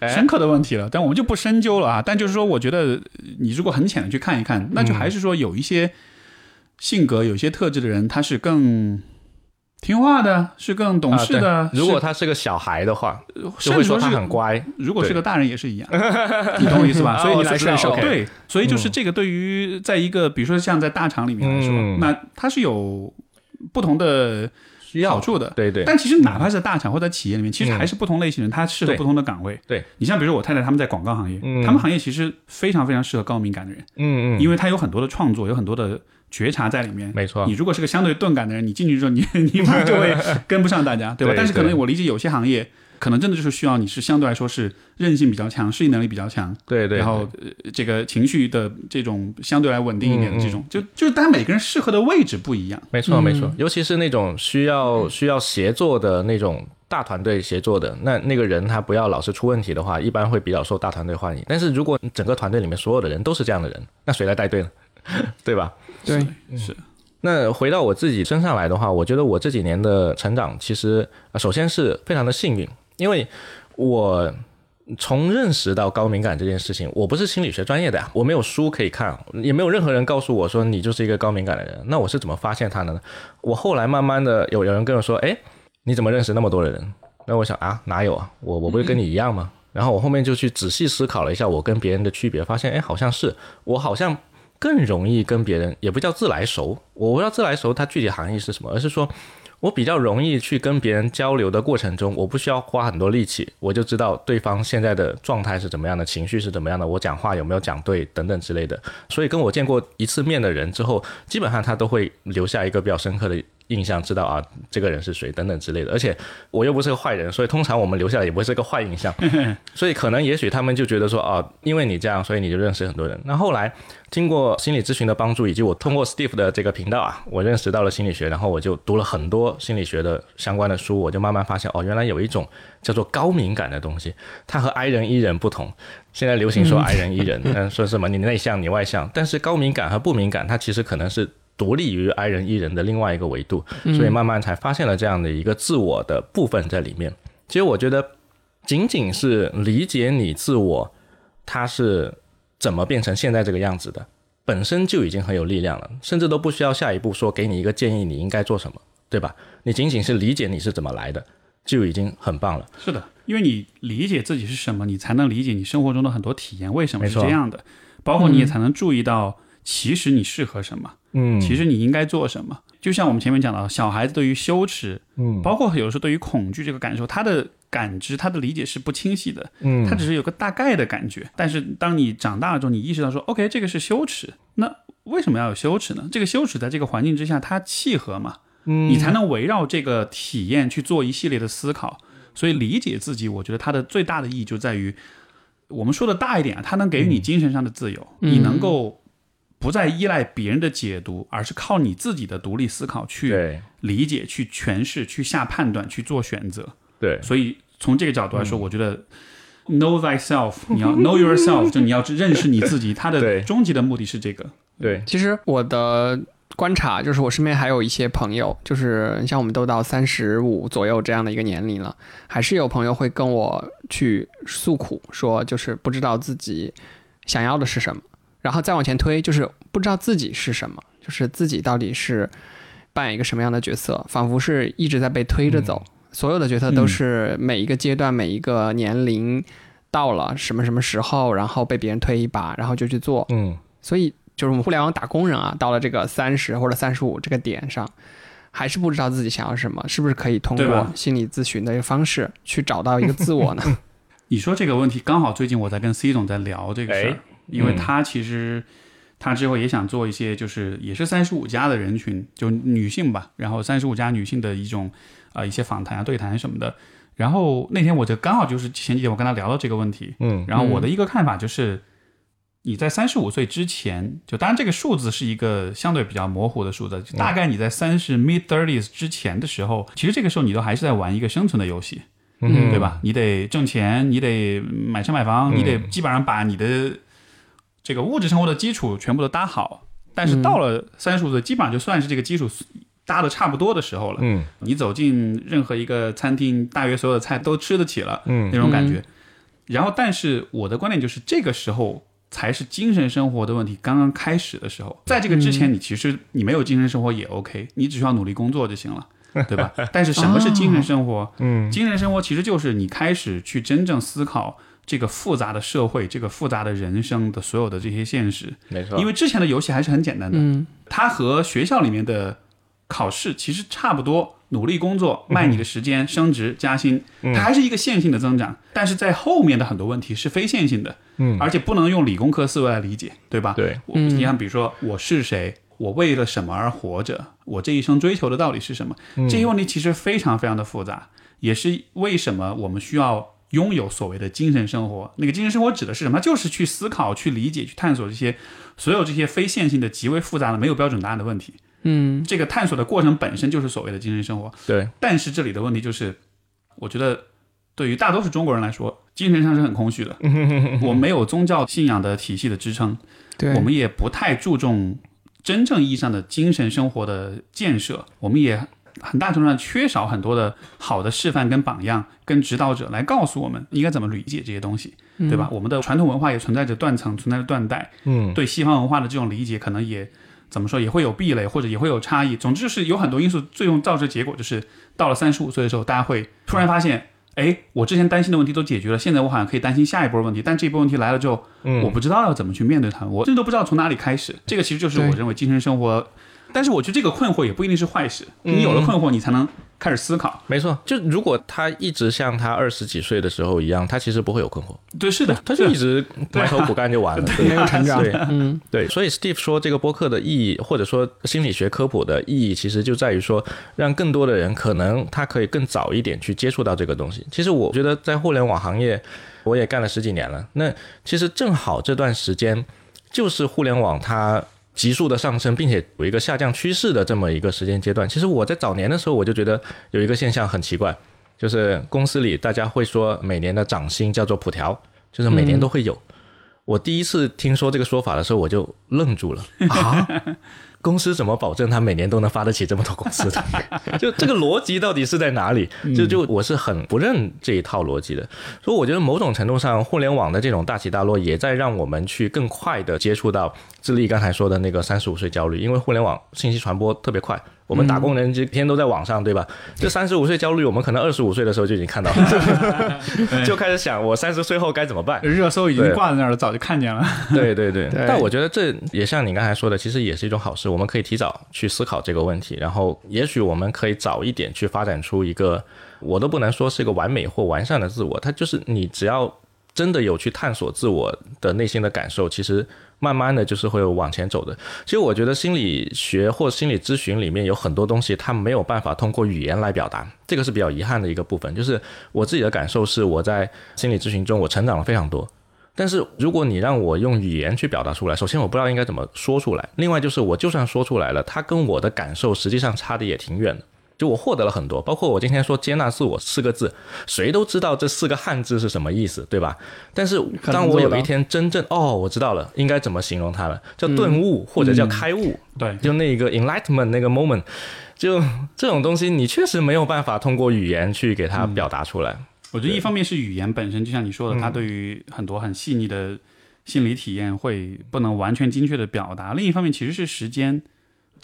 深刻的问题了。但我们就不深究了啊。但就是说，我觉得你如果很浅的去看一看，那就还是说有一些性格、有一些特质的人，他是更听话的，是更懂事的。啊如果他是个小孩的话，就甚会说他很乖。如果是个大人也是一样，你懂我意思吧？啊 [LAUGHS] 所以你来我知道顺受，对，所以就是这个对于在一个比如说像在大厂里面来说，嗯那他是有不同的需好处的。对对，但其实哪怕是大厂或者企业里面，其实嗯还是不同类型人，他适合不同的岗位。对你像比如说我太太他们在广告行业，嗯他们行业其实非常非常适合高敏感的人，嗯嗯，因为他有很多的创作，有很多的觉察在里面。没错你，如果是个相对钝感的人，你进去之后，你 [LAUGHS] 你就会跟不上大家，对吧？对但是可能我理解有些行业，可能真的就是需要你是相对来说是韧性比较强，适应能力比较强，对对，然后、呃、这个情绪的这种相对来稳定一点的嗯这种，就就是大家每个人适合的位置不一样。没错嗯。没错，尤其是那种需要需要协作的那种大团队协作的，那那个人他不要老是出问题的话，一般会比较受大团队欢迎。但是如果整个团队里面所有的人都是这样的人，那谁来带队呢？[LAUGHS] 对吧？对，是。那回到我自己身上来的话，我觉得我这几年的成长，其实呃首先是非常的幸运，因为我从认识到高敏感这件事情，我不是心理学专业的呀，我没有书可以看，也没有任何人告诉我说你就是一个高敏感的人。那我是怎么发现他的呢？我后来慢慢的有有人跟我说，哎，你怎么认识那么多的人？那我想啊，哪有啊，我我不是跟你一样吗？然后我后面就去仔细思考了一下我跟别人的区别，发现哎，好像是我好像更容易跟别人，也不叫自来熟，我不知道自来熟它具体含义是什么，而是说我比较容易去跟别人交流的过程中，我不需要花很多力气，我就知道对方现在的状态是怎么样的，情绪是怎么样的，我讲话有没有讲对等等之类的。所以跟我见过一次面的人之后，基本上他都会留下一个比较深刻的印象，知道啊这个人是谁等等之类的。而且我又不是个坏人，所以通常我们留下来也不会是个坏印象。[LAUGHS] 所以可能也许他们就觉得说啊，因为你这样，所以你就认识很多人。那后来经过心理咨询的帮助，以及我通过 Steve 的这个频道啊，我认识到了心理学，然后我就读了很多心理学的相关的书，我就慢慢发现哦，原来有一种叫做高敏感的东西，它和 I 人 E 人不同。现在流行说 [LAUGHS] I 人 E 人，嗯，说什么你内向你外向，但是高敏感和不敏感，它其实可能是独立于 I 人 E 人的另外一个维度，所以慢慢才发现了这样的一个自我的部分在里面。其实我觉得，仅仅是理解你自我，它是怎么变成现在这个样子的，本身就已经很有力量了，甚至都不需要下一步说给你一个建议，你应该做什么，对吧？你仅仅是理解你是怎么来的，就已经很棒了。是的，因为你理解自己是什么，你才能理解你生活中的很多体验为什么是这样的，包括你也才能注意到，其实你适合什么，嗯其实你应该做什么。就像我们前面讲到，小孩子对于羞耻，嗯包括有时候对于恐惧这个感受，他的感知、他的理解是不清晰的，嗯他只是有个大概的感觉。但是当你长大了之后，你意识到说，OK，这个是羞耻，那为什么要有羞耻呢？这个羞耻在这个环境之下，它契合吗？嗯你才能围绕这个体验去做一系列的思考。所以理解自己，我觉得它的最大的意义就在于，我们说的大一点啊，它能给予你精神上的自由，嗯你能够不再依赖别人的解读，而是靠你自己的独立思考去理解、去诠释、去下判断、去做选择。对所以从这个角度嗯来说，我觉得 know thyself，你要 know yourself，[LAUGHS] 就你要认识你自己，它的终极的目的是这个。对，其实我的观察，就是我身边还有一些朋友，就是像我们都到三十五左右这样的一个年龄了，还是有朋友会跟我去诉苦，说就是不知道自己想要的是什么，然后再往前推，就是不知道自己是什么，就是自己到底是扮演一个什么样的角色，仿佛是一直在被推着走，所有的角色都是每一个阶段、每一个年龄到了什么什么时候，然后被别人推一把，然后就去做，嗯，所以。就是我们互联网打工人啊，到了这个三十或者三十五这个点上，还是不知道自己想要什么，是不是可以通过心理咨询的一个方式去找到一个自我呢？[LAUGHS] 你说这个问题，刚好最近我在跟 C 总在聊这个事儿，因为他其实他之后也想做一些，就是也是三十五加的人群，就女性吧，然后三十五加女性的一种啊一些访谈啊对谈什么的。然后那天我就刚好就是前几天我跟他聊到这个问题，嗯，然后我的一个看法就是。你在三十五岁之前，就当然这个数字是一个相对比较模糊的数字，大概你在三十 mid thirties 之前的时候，其实这个时候你都还是在玩一个生存的游戏，嗯，对吧？你得挣钱，你得买车买房，你得基本上把你的这个物质生活的基础全部都搭好。但是到了三十五岁，基本上就算是这个基础搭的差不多的时候了。嗯，你走进任何一个餐厅，大约所有的菜都吃得起了，嗯，那种感觉。然后，但是我的观点就是，这个时候。才是精神生活的问题刚刚开始的时候，在这个之前，你其实你没有精神生活也 OK，你只需要努力工作就行了，对吧？[LAUGHS] 但是什么是精神生活？嗯，精神生活其实就是你开始去真正思考这个复杂的社会、这个复杂的人生的所有的这些现实。没错，因为之前的游戏还是很简单的，嗯，它和学校里面的考试其实差不多。努力工作，卖你的时间，升职加薪，它还是一个线性的增长。但是在后面的很多问题是非线性的，嗯，而且不能用理工科思维来理解，对吧？对，你看，比如说我是谁，我为了什么而活着，我这一生追求的到底是什么？这些问题其实非常非常的复杂，也是为什么我们需要拥有所谓的精神生活。那个精神生活指的是什么？就是去思考、去理解、去探索这些所有这些非线性的、极为复杂的、没有标准答案的问题。嗯，这个探索的过程本身就是所谓的精神生活。对，但是这里的问题就是，我觉得对于大多数中国人来说，精神上是很空虚的。[LAUGHS] 我没有宗教信仰的体系的支撑，对我们也不太注重真正意义上的精神生活的建设。我们也很大程度上缺少很多的好的示范跟榜样跟指导者来告诉我们应该怎么理解这些东西，对吧？我们的传统文化也存在着断层，存在着断代。嗯，对西方文化的这种理解可能也。怎么说也会有壁垒，或者也会有差异。总之就是有很多因素，最终造成结果就是到了三十五岁的时候，大家会突然发现，哎，我之前担心的问题都解决了，现在我好像可以担心下一波问题。但这一波问题来了之后，我不知道要怎么去面对它，我甚至都不知道从哪里开始。这个其实就是我认为精神生活。但是我觉得这个困惑也不一定是坏事，你有了困惑，你才能。开始思考，没错。就如果他一直像他二十几岁的时候一样，他其实不会有困惑。对，是的，他就一直埋头苦干就完了，没有成长。对，嗯，对。所以 Steve 说这个播客的意义，或者说心理学科普的意义，其实就在于说，让更多的人可能他可以更早一点去接触到这个东西。其实我觉得在互联网行业，我也干了十几年了。那其实正好这段时间，就是互联网它。急速的上升，并且有一个下降趋势的这么一个时间阶段。其实我在早年的时候，我就觉得有一个现象很奇怪，就是公司里大家会说每年的涨薪叫做普调，就是每年都会有。我第一次听说这个说法的时候，我就愣住了啊。公司怎么保证他每年都能发得起这么多工资的？[LAUGHS] 就这个逻辑到底是在哪里？就就我是很不认这一套逻辑的。所以我觉得某种程度上，互联网的这种大起大落，也在让我们去更快的接触到智利刚才说的那个三十五岁焦虑，因为互联网信息传播特别快。我们打工人今天都在网上，对吧？这三十五岁焦虑，我们可能二十五岁的时候就已经看到了，[LAUGHS] [LAUGHS] 就开始想我三十岁后该怎么办。热搜已经挂在那儿了，早就看见了。对对 [LAUGHS] 对，但我觉得这也像你刚才说的，其实也是一种好事。我们可以提早去思考这个问题，然后也许我们可以早一点去发展出一个，我都不能说是一个完美或完善的自我，它就是你只要真的有去探索自我的内心的感受，其实。慢慢的就是会往前走的。其实我觉得心理学或心理咨询里面有很多东西，它没有办法通过语言来表达，这个是比较遗憾的一个部分。就是我自己的感受是，我在心理咨询中我成长了非常多。但是如果你让我用语言去表达出来，首先我不知道应该怎么说出来，另外就是我就算说出来了，它跟我的感受实际上差的也挺远的。就我获得了很多，包括我今天说“接纳自我”四个字，谁都知道这四个汉字是什么意思，对吧？但是当我有一天真正哦，我知道了，应该怎么形容它了，叫顿悟或者叫开悟，对，就那个 enlightenment 那个 moment，就这种东西，你确实没有办法通过语言去给它表达出来。我觉得一方面是语言本身，就像你说的，它对于很多很细腻的心理体验会不能完全精确的表达；另一方面，其实是时间，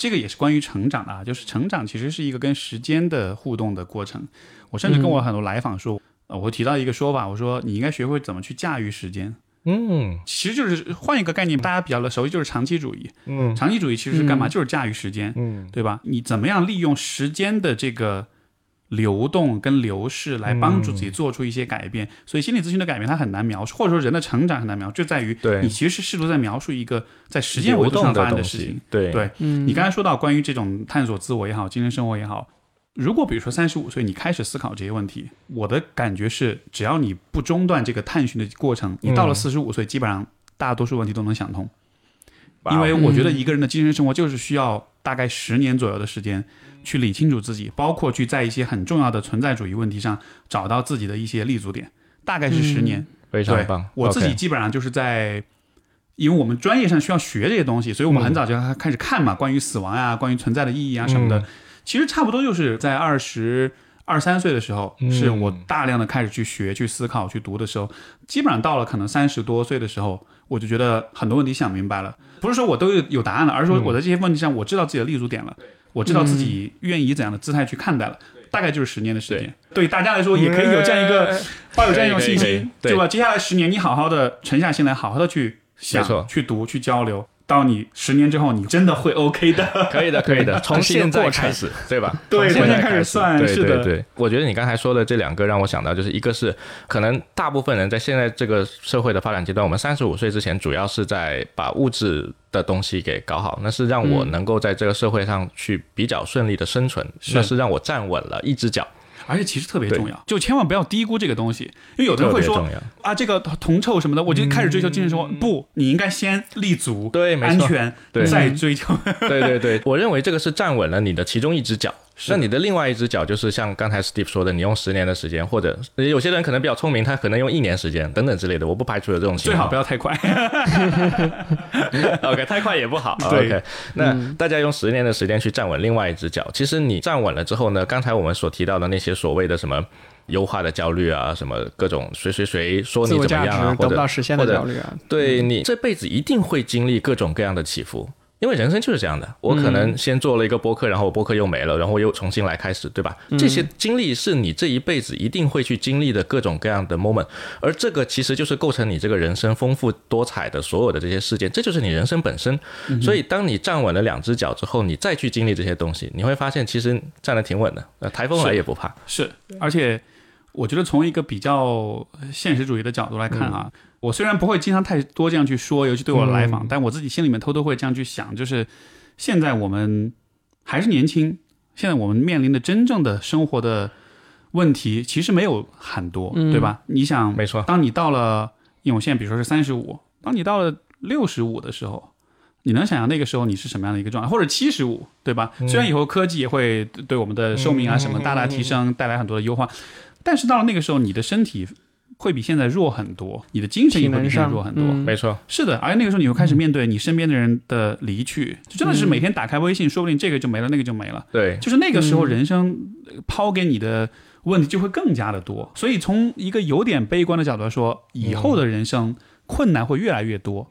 这个也是关于成长的啊，就是成长其实是一个跟时间的互动的过程。我甚至跟我很多来访说，呃，我提到一个说法，我说你应该学会怎么去驾驭时间。嗯，其实就是换一个概念，大家比较的熟悉，就是长期主义。嗯，长期主义其实是干嘛？就是驾驭时间，嗯，对吧？你怎么样利用时间的这个流动跟流逝来帮助自己做出一些改变？所以心理咨询的改变它很难描述，或者说人的成长很难描述，就在于你其实是试图在描述一个在时间维度上发生的事情。对。对，嗯，你刚才说到关于这种探索自我也好，精神生活也好，如果比如说三十五岁你开始思考这些问题，我的感觉是，只要你不中断这个探寻的过程，你到了嗯四十五岁，基本上大多数问题都能想通。因为我觉得一个人的精神生活就是需要大概十年左右的时间去理清楚自己，包括去在一些很重要的存在主义问题上找到自己的一些立足点，大概是十年。对非常棒。我自己基本上就是在，因为我们专业上需要学这些东西，所以我们很早就开始看嘛，关于死亡呀、关于存在的意义啊什么的。嗯其实差不多就是在二十二三岁的时候，嗯是我大量的开始去学、去思考、去读的时候。基本上到了可能三十多岁的时候，我就觉得很多问题想明白了。不是说我都有有答案了，而是说我在这些问题上，我知道自己的立足点了，我知道自己愿意以怎样的姿态去看待了。大概就是十年的时间，对。大家来说也可以有这样一个抱有这样一种信心，对吧？接下来十年，你好好的沉下心来，好好的去想、去读、去交流，到你十年之后，你真的会 OK 的。[LAUGHS] 可以的，可以的，[LAUGHS] 从现在开始，对吧？对从现在开始。算对是的。对。对，我觉得你刚才说的这两个让我想到，就是一个是可能大部分人在现在这个社会的发展阶段，我们三十五岁之前，主要是在把物质的东西给搞好，那是让我能够在这个社会上去比较顺利的生存，是。那是让我站稳了一只脚，而且其实特别重要，就千万不要低估这个东西，因为有的人会说。啊，这个铜臭什么的，我就开始追求精神生活。不，你应该先立足，对安全，对再追求。[LAUGHS] 对对对，我认为这个是站稳了你的其中一只脚。那你的另外一只脚就是像刚才 Steve 说的，你用十年的时间，或者有些人可能比较聪明，他可能用一年时间等等之类的，我不排除有这种情况最好。不要太快。[LAUGHS] OK，太快也不好。OK，那大家用十年的时间去站稳另外一只脚，其实你站稳了之后呢，刚才我们所提到的那些所谓的什么优化的焦虑啊，什么各种谁谁谁说你怎么样啊，或者得不到实现的或者焦虑啊，对你这辈子一定会经历各种各样的起伏，因为人生就是这样的。我可能先做了一个播客，然后我播客又没了，然后又重新来开始，对吧？这些经历是你这一辈子一定会去经历的各种各样的 moment，而这个其实就是构成你这个人生丰富多彩的所有的这些事件，这就是你人生本身。所以，当你站稳了两只脚之后，你再去经历这些东西，你会发现其实站得挺稳的，呃，台风来也不怕。是，而且我觉得从一个比较现实主义的角度来看啊，我虽然不会经常太多这样去说，尤其对我的来访，但我自己心里面偷偷会这样去想，就是现在我们还是年轻，现在我们面临的真正的生活的问题其实没有很多，嗯对吧？你想，没错当你到了，因为我现在比如说是三十五，当你到了六十五的时候。你能想象那个时候你是什么样的一个状态，或者七十五，对吧？虽然以后科技也会对我们的寿命啊什么大大提升，带来很多的优化，但是到了那个时候，你的身体会比现在弱很多，你的精神也会比现在弱很多。嗯没错，是的，而且那个时候你会开始面对你身边的人的离去，就真的是每天打开微信，说不定这个就没了，那个就没了。对，就是那个时候，人生抛给你的问题就会更加的多。所以从一个有点悲观的角度来说，以后的人生困难会越来越多。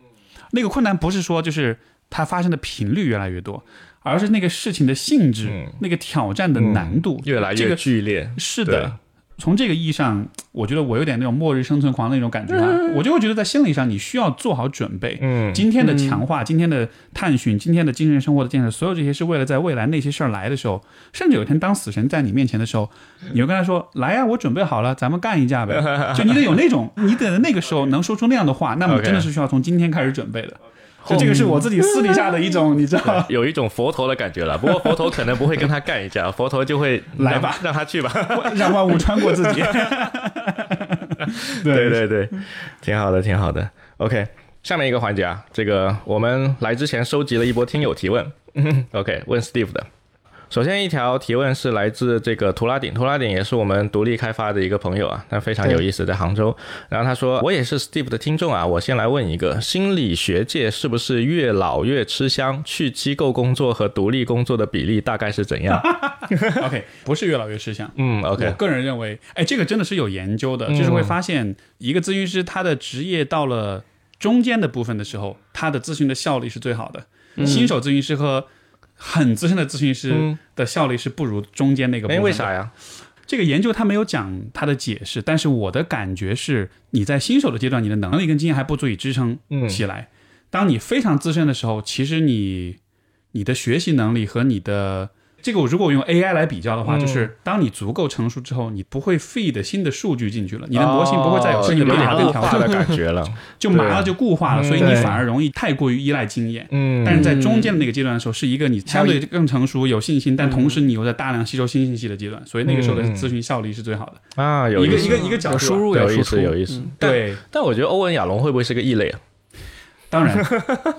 那个困难不是说就是它发生的频率越来越多，而是那个事情的性质、嗯那个挑战的难度、越来越这个剧烈。是的。从这个意义上，我觉得我有点那种末日生存狂的那种感觉啊，我就会觉得在心理上你需要做好准备。嗯，今天的强化、今天的探寻、今天的精神生活的建设，所有这些是为了在未来那些事儿来的时候，甚至有一天当死神在你面前的时候，你就跟他说：“来呀、我准备好了，咱们干一架呗。”就你得有那种，你得在那个时候能说出那样的话，那么真的是需要从今天开始准备的。就这个是我自己私底下的一种，你知道，有一种佛陀的感觉了。不过佛陀可能不会跟他干一架，[LAUGHS] 佛陀就会来吧让让他去吧。[LAUGHS] 让万物穿过自己。[LAUGHS] 对对对，挺好的，挺好的。OK，下面一个环节啊，这个我们来之前收集了一波听友提问。OK，问 Steve 的，首先一条提问是来自这个图拉顶，图拉顶也是我们独立开发的一个朋友啊，他非常有意思，在杭州。然后他说：“我也是 Steve 的听众啊，我先来问一个，心理学界是不是越老越吃香？去机构工作和独立工作的比例大概是怎样？” [LAUGHS] OK，不是越老越吃香。嗯，OK，我个人认为，哎，这个真的是有研究的，就是会发现一个咨询师他的职业到了中间的部分的时候，他的咨询的效率是最好的。新手咨询师和很资深的咨询师嗯的效率是不如中间那个部哎，分。为？啥呀？这个研究他没有讲他的解释，但是我的感觉是，你在新手的阶段，你的能力跟经验还不足以支撑嗯起来。当你非常资深的时候，其实你你的学习能力和你的这个，我如果用 AI 来比较的话，嗯就是当你足够成熟之后，你不会 feed 新的数据进去了，你的模型不会再有哦新的变化的感觉了。就麻了就固化了，所以你反而容易太过于依赖经验。嗯，但是在中间的那个阶段的时候，是一个你相对更成熟、有信心，但同时你又在大量吸收新信息的阶段，所以那个时候的咨询效率是最好的。啊，有一个一个一个角度啊有输入有意思，有意思。嗯但对，但我觉得欧文亚龙会不会是个异类啊？当然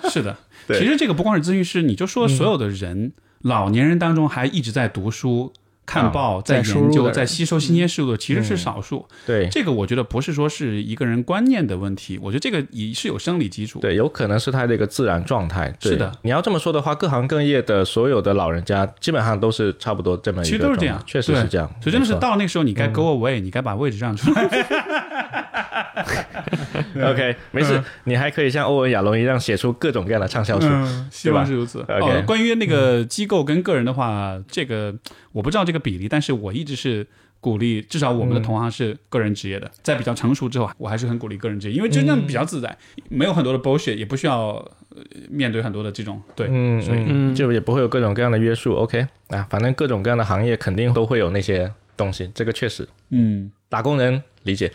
是的。[LAUGHS] 对其实这个不光是咨询师，你就说所有的人，老年人当中还一直在读书、看报、在在研究、在吸收新鲜事物的，其实是少数。对这个我觉得不是说是一个人观念的问题，我觉得这个也是有生理基础。对，有可能是他的一个自然状态。是的，你要这么说的话，各行各业的所有的老人家基本上都是差不多这么一个其实都是这样确实是这样。所以真的是到那个时候，你该 go away，、你该把位置让出来。[LAUGHS] [LAUGHS] OK，没事，你还可以像欧文亚龙一样写出各种各样的畅销书。嗯，希望是如此。哦，关于那个机构跟个人的话，这个我不知道这个比例，但是我一直是鼓励，至少我们的同行是个人职业的，在比较成熟之后，我还是很鼓励个人职业，因为真正比较自在，没有很多的 bullshit，也不需要呃面对很多的这种对，嗯，所以嗯，就也不会有各种各样的约束。OK，啊，反正各种各样的行业肯定都会有那些东西，这个确实。嗯打工人理解。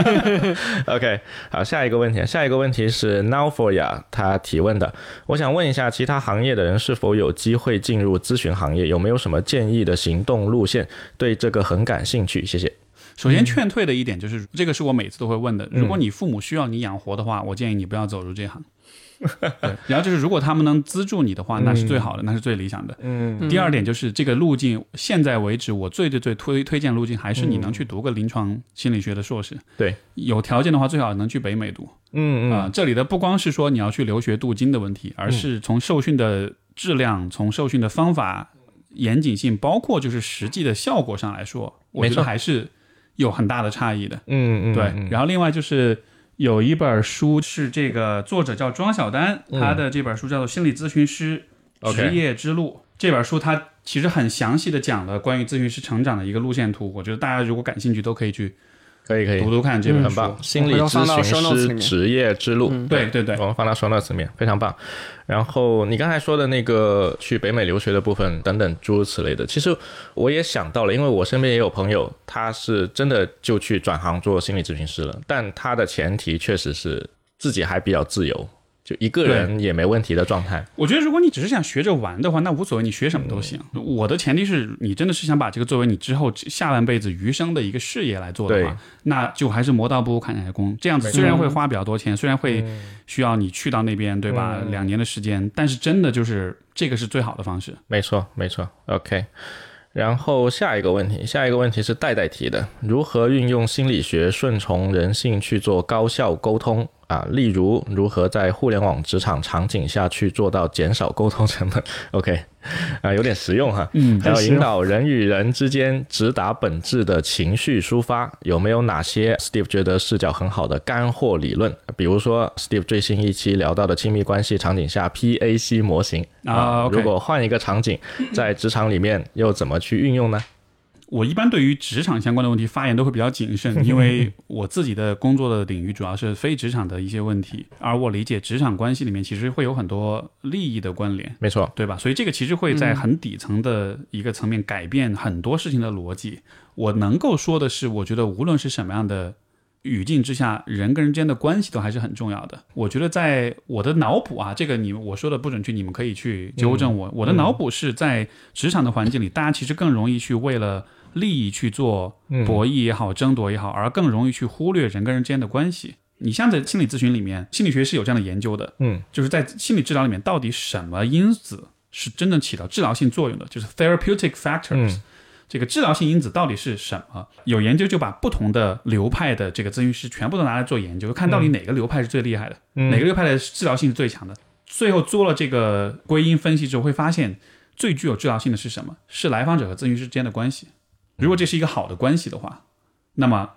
[LAUGHS] OK，好，下一个问题，下一个问题是 Now for Ya 他提问的，我想问一下，其他行业的人是否有机会进入咨询行业？有没有什么建议的行动路线？对这个很感兴趣，谢谢。首先劝退的一点就是，这个是我每次都会问的。如果你父母需要你养活的话，我建议你不要走入这行。[LAUGHS] 对，然后就是如果他们能资助你的话，那是最好的，那是最理想的。嗯第二点就是这个路径，现在为止我最最最推推荐路径还是你能去读个临床心理学的硕士。对，有条件的话最好能去北美读。嗯啊、这里的不光是说你要去留学镀金的问题，而是从受训的质量、从受训的方法严谨性，包括就是实际的效果上来说，我觉得还是有很大的差异的。嗯嗯，对，嗯然后另外就是有一本书是这个作者叫庄晓丹，嗯他的这本书叫做《心理咨询师职业之路》。这本书它其实很详细的讲了关于咨询师成长的一个路线图，我觉得大家如果感兴趣都可以去可以可以读，读看这本书。很棒。心理咨询师职业之路，嗯对对对，我们放到 show notes 里面，非常棒。然后你刚才说的那个去北美留学的部分等等诸如此类的，其实我也想到了，因为我身边也有朋友，他是真的就去转行做心理咨询师了，但他的前提确实是自己还比较自由，就一个人也没问题的状态。我觉得如果你只是想学着玩的话，那无所谓，你学什么都行。嗯我的前提是你真的是想把这个作为你之后下半辈子余生的一个事业来做的话，那就还是磨刀不误砍柴工。这样子虽然会花比较多钱，虽然会嗯需要你去到那边，对吧？嗯两年的时间，但是真的就是这个是最好的方式。没错，没错。OK，然后下一个问题，下一个问题是代代提的，如何运用心理学顺从人性去做高效沟通啊？例如，如何在互联网职场场景下去做到减少沟通成本？[LAUGHS] OK，啊，有点实用哈。嗯还有引导人与人之间直达本质的情绪抒发，有没有哪些 Steve 觉得视角很好的干货理论？比如说 Steve 最新一期聊到的亲密关系场景下 PAC 模型啊如果换一个场景，[LAUGHS] 在职场里面又怎么去运用呢？我一般对于职场相关的问题发言都会比较谨慎，[LAUGHS] 因为我自己的工作的领域主要是非职场的一些问题，而我理解职场关系里面其实会有很多利益的关联。没错，对吧？所以这个其实会在很底层的一个层面改变很多事情的逻辑。我能够说的是，我觉得无论是什么样的语境之下，人跟人之间的关系都还是很重要的。我觉得在我的脑补啊，这个你我说的不准确，你们可以去纠正我。我的脑补是在职场的环境里，大家其实更容易去为了利益去做博弈也好、争夺也好，而更容易去忽略人跟人之间的关系。你像在心理咨询里面，心理学是有这样的研究的，嗯，就是在心理治疗里面，到底什么因子是真正起到治疗性作用的，就是 therapeutic factors。这个治疗性因子到底是什么？有研究就把不同的流派的这个咨询师全部都拿来做研究，看到底哪个流派是最厉害的，哪个流派的治疗性是最强的。最后做了这个归因分析之后，会发现最具有治疗性的是什么？是来访者和咨询师之间的关系。如果这是一个好的关系的话，那么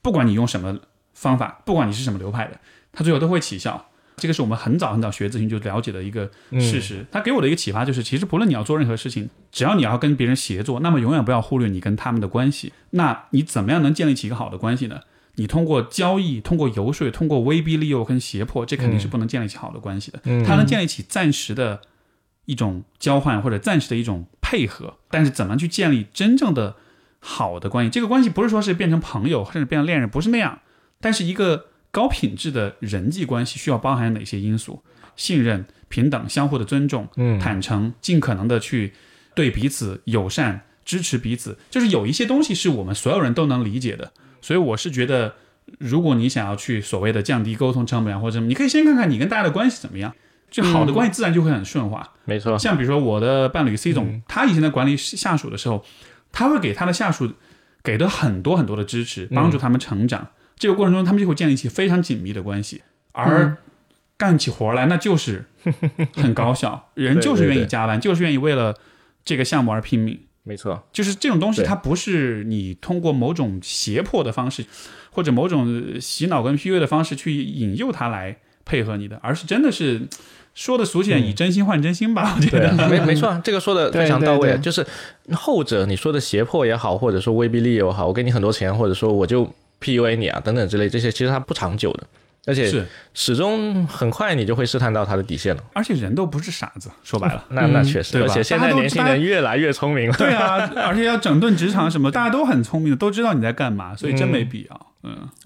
不管你用什么方法，不管你是什么流派的，它最后都会起效。这个是我们很早很早学咨询就了解的一个事实。他给我的一个启发就是，其实不论你要做任何事情，只要你要跟别人协作，那么永远不要忽略你跟他们的关系。那你怎么样能建立起一个好的关系呢？你通过交易、通过游说、通过威逼利诱跟胁迫，这肯定是不能建立起好的关系的。它能建立起暂时的一种交换或者暂时的一种配合，但是怎么去建立真正的好的关系？这个关系不是说是变成朋友，甚至变成恋人，不是那样。但是一个。高品质的人际关系需要包含哪些因素？信任、平等、相互的尊重、坦诚，尽可能的去对彼此友善、支持彼此，就是有一些东西是我们所有人都能理解的。所以我是觉得，如果你想要去所谓的降低沟通成本或者什么，你可以先看看你跟大家的关系怎么样，就好的关系自然就会很顺滑。没错，像比如说我的伴侣 C 总，他以前在管理下属的时候，他会给他的下属给的很多很多的支持，帮助他们成长。这个过程中，他们就会建立起非常紧密的关系，而干起活来那就是 [LAUGHS] 很高效，人就是愿意加班，就是愿意为了这个项目而拼命。没错，就是这种东西，它不是你通过某种胁迫的方式，或者某种洗脑跟 PUA 的方式去引诱他来配合你的，而是真的是说的俗气点，以真心换真心吧。我觉得没没错，[LAUGHS] 这个说的非常到位。就是后者你说的胁迫也好，或者说威逼利诱也好，我给你很多钱，或者说我就。PUA 你啊，等等之类，这些其实它不长久的，而且是始终很快你就会试探到他的底线了。而且人都不是傻子，说白了，[LAUGHS] 那那确实，而且现在年轻人越来越聪明了。对啊，而且要整顿职场什么，[LAUGHS] 大家都很聪明的，都知道你在干嘛，所以真没必要。嗯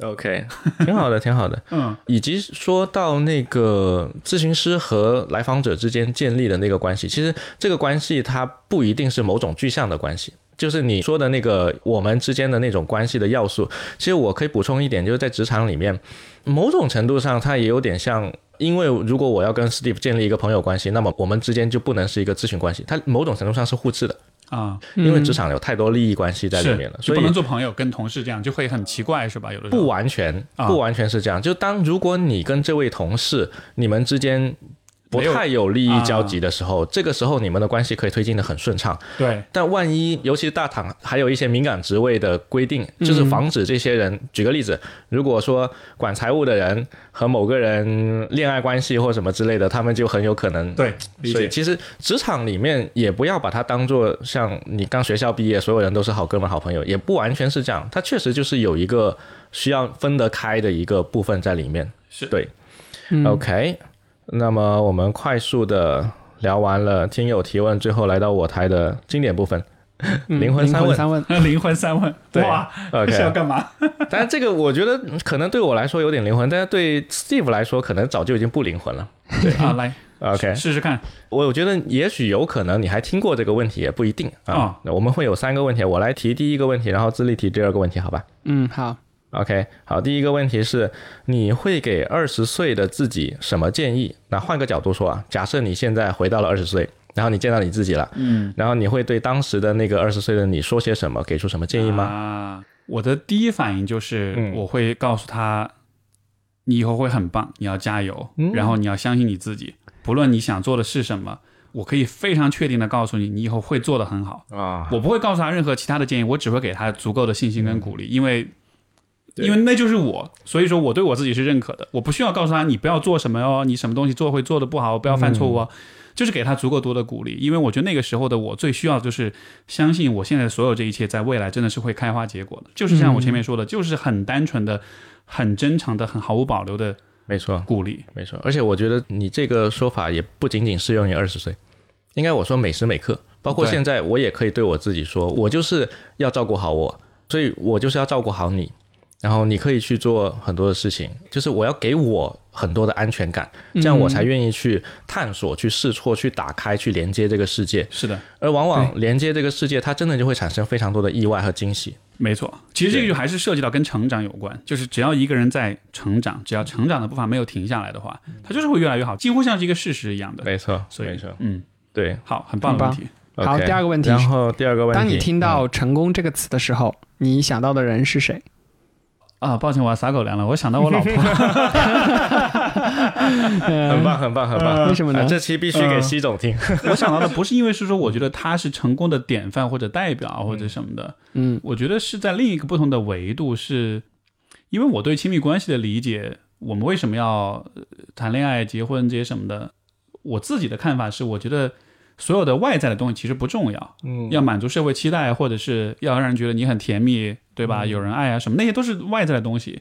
，OK，[LAUGHS] 挺好的，挺好的。嗯，以及说到那个咨询师和来访者之间建立的那个关系，其实这个关系它不一定是某种具象的关系。就是你说的那个我们之间的那种关系的要素，其实我可以补充一点，就是在职场里面，某种程度上它也有点像，因为如果我要跟 Steve 建立一个朋友关系，那么我们之间就不能是一个咨询关系，它某种程度上是互斥的啊，因为职场有太多利益关系在里面了，所以不能做朋友跟同事这样就会很奇怪，是吧？有的不完全不完全是这样，就当如果你跟这位同事你们之间。不太有利益交集的时候，这个时候你们的关系可以推进的很顺畅。对，但万一尤其是大厂还有一些敏感职位的规定，就是防止这些人。举个例子，如果说管财务的人和某个人恋爱关系或什么之类的，他们就很有可能。对，所以其实职场里面也不要把它当做像你刚学校毕业，所有人都是好哥们好朋友，也不完全是这样。它确实就是有一个需要分得开的一个部分在里面。是对，OK。那么我们快速的聊完了听友提问，最后来到我台的经典部分，灵魂三问，灵魂三问，[LAUGHS] 哇，OK 是要干嘛？[LAUGHS] 但是这个我觉得可能对我来说有点灵魂，但是对 Steve 来说可能早就已经不灵魂了。对 [LAUGHS] 啊，来，OK 试试看。我觉得也许有可能你还听过这个问题，也不一定啊。那我们会有三个问题，我来提第一个问题，然后自立提第二个问题，好吧？嗯，好。OK，好，第一个问题是，你会给二十岁的自己什么建议？那换个角度说啊，假设你现在回到了二十岁，然后你见到你自己了，嗯，然后你会对当时的那个二十岁的你说些什么？给出什么建议吗？啊，我的第一反应就是，我会告诉他，你以后会很棒，你要加油，然后你要相信你自己，不论你想做的是什么，我可以非常确定的告诉你，你以后会做得很好啊。我不会告诉他任何其他的建议，我只会给他足够的信心跟鼓励，因为。因为那就是我，所以说我对我自己是认可的。我不需要告诉他你不要做什么哦，你什么东西做会做的不好，不要犯错误哦，就是给他足够多的鼓励。因为我觉得那个时候的我最需要就是相信我现在所有这一切在未来真的是会开花结果的。就是像我前面说的，就是很单纯的、很真诚的、很毫无保留的，没错，鼓励，没错。而且我觉得你这个说法也不仅仅适用于二十岁，应该我说每时每刻，包括现在，我也可以对我自己说，我就是要照顾好我，所以我就是要照顾好你。然后你可以去做很多的事情，就是我要给我很多的安全感，这样我才愿意去探索、去试错、去打开、去连接这个世界。是的，而往往连接这个世界，它真的就会产生非常多的意外和惊喜。没错，其实这个就还是涉及到跟成长有关，就是只要一个人在成长，只要成长的步伐没有停下来的话，他就是会越来越好，几乎像是一个事实一样的。没错，所以没错，嗯，对。好，很棒的问题。好第二个问题。然后第二个问题，当你听到嗯“成功”这个词的时候，你想到的人是谁？啊，抱歉，我要撒狗粮了。我想到我老婆，[LAUGHS] [LAUGHS] 很棒，很棒，很棒。为什么呢啊这期必须给西总听。[LAUGHS] 我想到的不是因为是说我觉得他是成功的典范或者代表或者什么的，嗯我觉得是在另一个不同的维度是，因为我对亲密关系的理解，我们为什么要呃谈恋爱、结婚这些什么的，我自己的看法是，我觉得所有的外在的东西其实不重要，嗯要满足社会期待，或者是要让人觉得你很甜蜜，对吧？有人爱啊什么，那些都是外在的东西。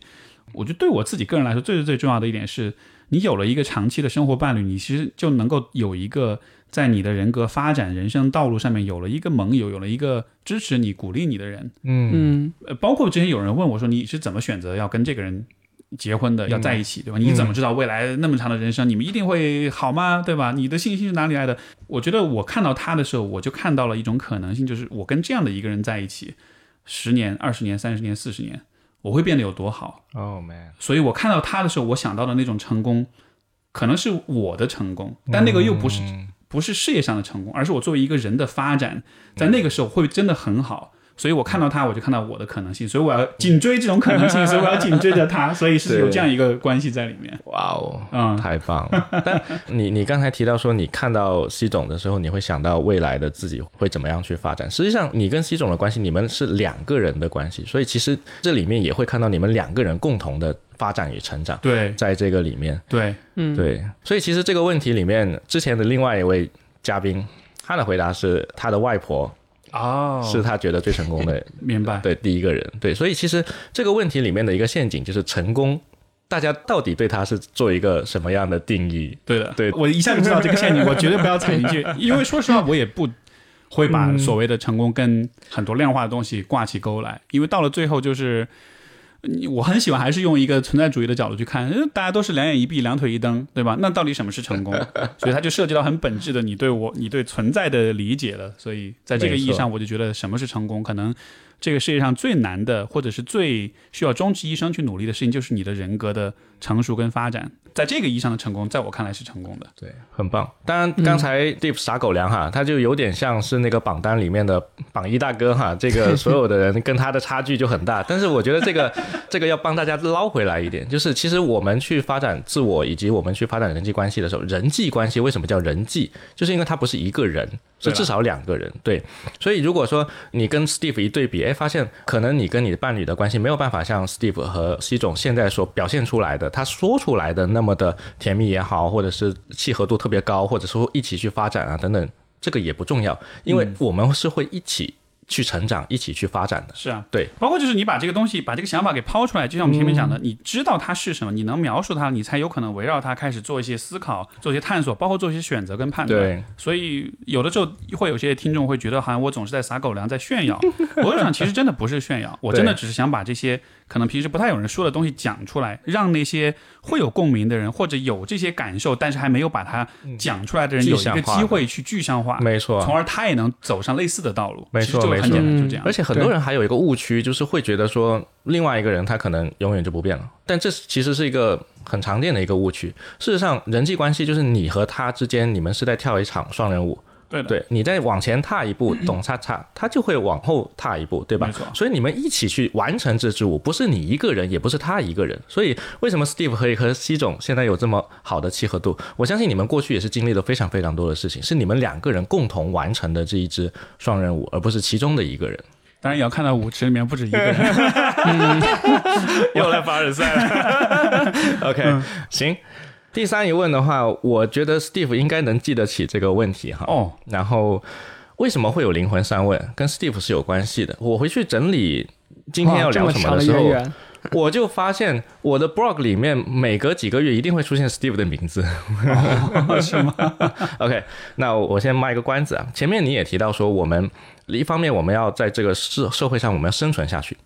我觉得对我自己个人来说，最最最重要的一点是，你有了一个长期的生活伴侣，你其实就能够有一个在你的人格发展、人生道路上面有了一个盟友，有了一个支持你、鼓励你的人。嗯嗯呃，包括之前有人问我说，你是怎么选择要跟这个人结婚的，要在一起，对吧？你怎么知道未来那么长的人生，你们一定会好吗？对吧？你的信心是哪里来的？我觉得我看到他的时候，我就看到了一种可能性，就是我跟这样的一个人在一起，十年、二十年、三十年、四十年，我会变得有多好。，Oh man，所以我看到他的时候，我想到的那种成功，可能是我的成功，但那个又不是、不是事业上的成功，而是我作为一个人的发展，在那个时候会真的很好。所以我看到他，我就看到我的可能性，所以我要紧追这种可能性，[LAUGHS] 所以我要紧追着他，所以是有这样一个关系在里面。哇哦，嗯太棒了！但你你刚才提到说，你看到西总的时候，你会想到未来的自己会怎么样去发展。实际上，你跟西总的关系，你们是两个人的关系，所以其实这里面也会看到你们两个人共同的发展与成长，对在这个里面。对，嗯，对，所以其实这个问题里面，之前的另外一位嘉宾，他的回答是他的外婆哦是他觉得最成功的 [LAUGHS] 明白。对第一个人，对，所以其实这个问题里面的一个陷阱就是成功，大家到底对他是做一个什么样的定义？对的，对我一下就知道这个陷阱，我绝对不要踩进去，[LAUGHS] 因为说实话，我也不会把所谓的成功跟很多量化的东西挂起钩来，因为到了最后就是。你我很喜欢，还是用一个存在主义的角度去看，呃大家都是两眼一闭、两腿一蹬，对吧？那到底什么是成功？所以它就涉及到很本质的你对我、你对存在的理解了。所以在这个意义上，我就觉得什么是成功，可能这个世界上最难的，或者是最需要终其一生去努力的事情，就是你的人格的成熟跟发展。在这个意义上的成功，在我看来是成功的。对，很棒。当然，刚才 Deep 撒狗粮哈，他就有点像是那个榜单里面的榜一大哥哈，这个 [LAUGHS] 所有的人跟他的差距就很大。但是我觉得这个这个要帮大家捞回来一点，就是其实我们去发展自我，以及我们去发展人际关系的时候，人际关系为什么叫人际？就是因为它不是一个人，是至少两个人。对，所以如果说你跟 Steve 一对比，哎，发现可能你跟你的伴侣的关系没有办法像 Steve 和西总现在所表现出来的，他说出来的那么的甜蜜也好，或者是契合度特别高，或者说一起去发展啊等等，这个也不重要，因为我们是会一起去成长，一起去发展的。是啊，对，包括就是你把这个东西，把这个想法给抛出来，就像我们前面讲的，你知道它是什么，你能描述它，你才有可能围绕它开始做一些思考，做一些探索，包括做一些选择跟判断。对，所以有的时候会有些听众会觉得，好像我总是在撒狗粮，在炫耀。[LAUGHS] 我就想，其实真的不是炫耀，我真的只是想把这些可能平时不太有人说的东西讲出来，让那些会有共鸣的人，或者有这些感受，但是还没有把它讲出来的人，有一个机会去具象化，没错从而他也能走上类似的道路。没错就很没错简单，就这样而。且很多人还有一个误区，就是会觉得说另外一个人他可能永远就不变了，但这其实是一个很常见的一个误区。事实上，人际关系就是你和他之间，你们是在跳一场双人舞。对的，对你再往前踏一步，[CLEARS THROAT] 懂叉叉，他就会往后踏一步，对吧？所以你们一起去完成这支舞，不是你一个人，也不是他一个人。所以为什么 Steve 可以和西总现在有这么好的契合度？我相信你们过去也是经历了非常非常多的事情，是你们两个人共同完成的这一支双人舞，而不是其中的一个人。当然也要看到舞池里面不止一个人。[LAUGHS] 又来凡尔赛了。OK，、行。第三疑问的话，我觉得 Steve 应该能记得起这个问题哈。哦，然后为什么会有灵魂三问，跟 Steve 是有关系的。我回去整理今天要聊什么的时候，我就发现我的 blog 里面每隔几个月一定会出现 Steve 的名字。[LAUGHS] 是吗？[LAUGHS] OK，那我先卖个关子啊。前面你也提到说，我们一方面我们要在这个社社会上我们要生存下去，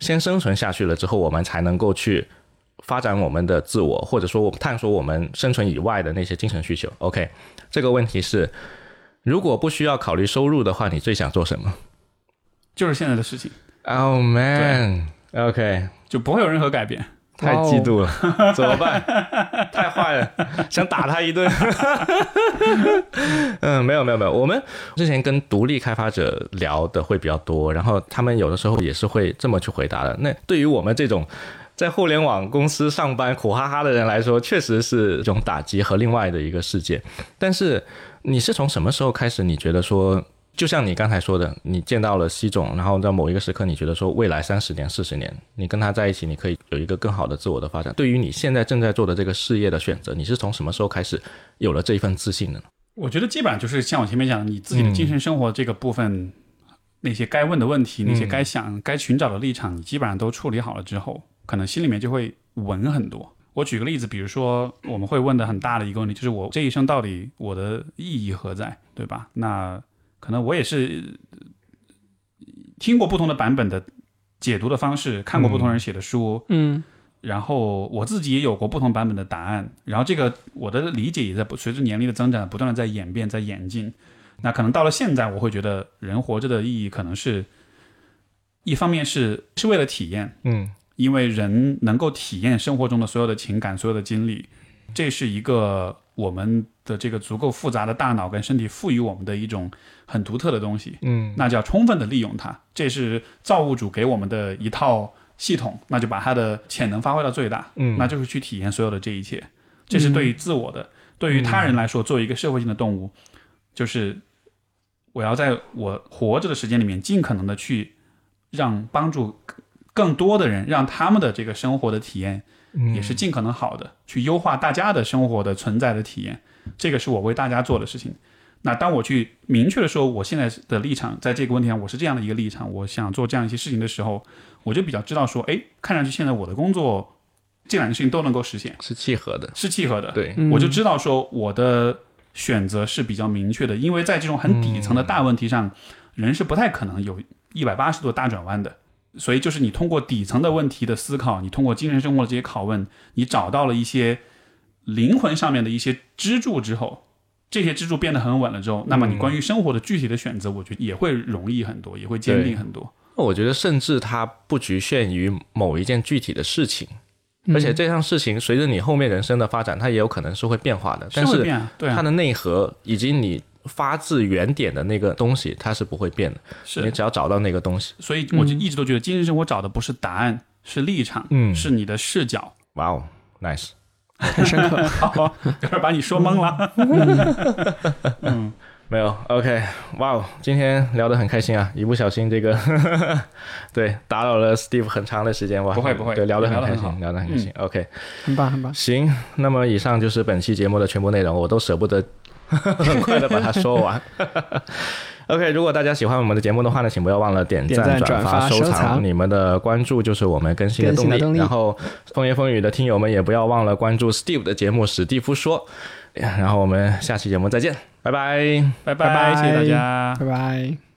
先生存下去了之后，我们才能够去发展我们的自我，或者说我们探索我们生存以外的那些精神需求。OK，这个问题是，如果不需要考虑收入的话，你最想做什么就是现在的事情，？Oh man，OK，、就不会有任何改变。太嫉妒了，[LAUGHS] 怎么办？太坏了，想打他一顿。[LAUGHS] 嗯，没有没有没有，我们之前跟独立开发者聊的会比较多，然后他们有的时候也是会这么去回答的。那对于我们这种在互联网公司上班苦哈哈的人来说，确实是一种打击和另外的一个世界。但是你是从什么时候开始？你觉得说？就像你刚才说的，你见到了西总，然后在某一个时刻，你觉得说未来三十年、四十年，你跟他在一起，你可以有一个更好的自我的发展。对于你现在正在做的这个事业的选择，你是从什么时候开始有了这一份自信的呢？我觉得基本上就是像我前面讲的，你自己的精神生活这个部分，那些该问的问题，那些该想、该寻找的立场，你基本上都处理好了之后，可能心里面就会稳很多。我举个例子，比如说我们会问的很大的一个问题，就是我这一生到底我的意义何在，对吧？那可能我也是听过不同的版本的解读的方式，看过不同人写的书，嗯，然后我自己也有过不同版本的答案，然后这个我的理解也在随着年龄的增长，不断的在演变，在演进。那可能到了现在，我会觉得人活着的意义，可能是一方面是是为了体验，嗯，因为人能够体验生活中的所有的情感、所有的经历，这是一个我们。的这个足够复杂的大脑跟身体赋予我们的一种很独特的东西，嗯，那就要充分的利用它。这是造物主给我们的一套系统，那就把它的潜能发挥到最大，嗯，那就是去体验所有的这一切。这是对于自我的，对于他人来说，作为一个社会性的动物，就是我要在我活着的时间里面，尽可能的去让帮助更多的人，让他们的这个生活的体验也是尽可能好的，去优化大家的生活的存在的体验。这个是我为大家做的事情。那当我去明确的说我现在的立场，在这个问题上我是这样的一个立场，我想做这样一些事情的时候，我就比较知道说，哎，看上去现在我的工作这两件事情都能够实现，是契合的，是契合的。对，我就知道说我的选择是比较明确的，因为在这种很底层的大问题上，人是不太可能有一百八十度大转弯的。所以就是你通过底层的问题的思考，你通过精神生活的这些拷问，你找到了一些。灵魂上面的一些支柱之后，这些支柱变得很稳了之后，那么你关于生活的具体的选择，我觉得也会容易很多，也会坚定很多。我觉得甚至它不局限于某一件具体的事情，而且这项事情随着你后面人生的发展，它也有可能是会变化的。但是它的内核以及你发自原点的那个东西，它是不会变的。是你只要找到那个东西。所以我就一直都觉得，精神生活找的不是答案，是立场，嗯，是你的视角。哇哦，nice。很深刻，好，[LAUGHS] 有点把你说懵了。嗯，没有，OK，哇哦，今天聊得很开心啊！一不小心这个，[LAUGHS] 对，打扰了 Steve 很长的时间哇。不会不会，对，聊得很开心，聊得很开心。OK，很棒很棒。行，那么以上就是本期节目的全部内容，我都舍不得很 [LAUGHS] 快的把它说完。[LAUGHS] OK，如果大家喜欢我们的节目的话呢，请不要忘了点赞、转发、收藏。你们的关注就是我们更新的动力。然后风言风语的听友们也不要忘了关注 Steve 的节目《史蒂夫说》。然后我们下期节目再见，拜拜，拜拜，谢谢大家，拜拜。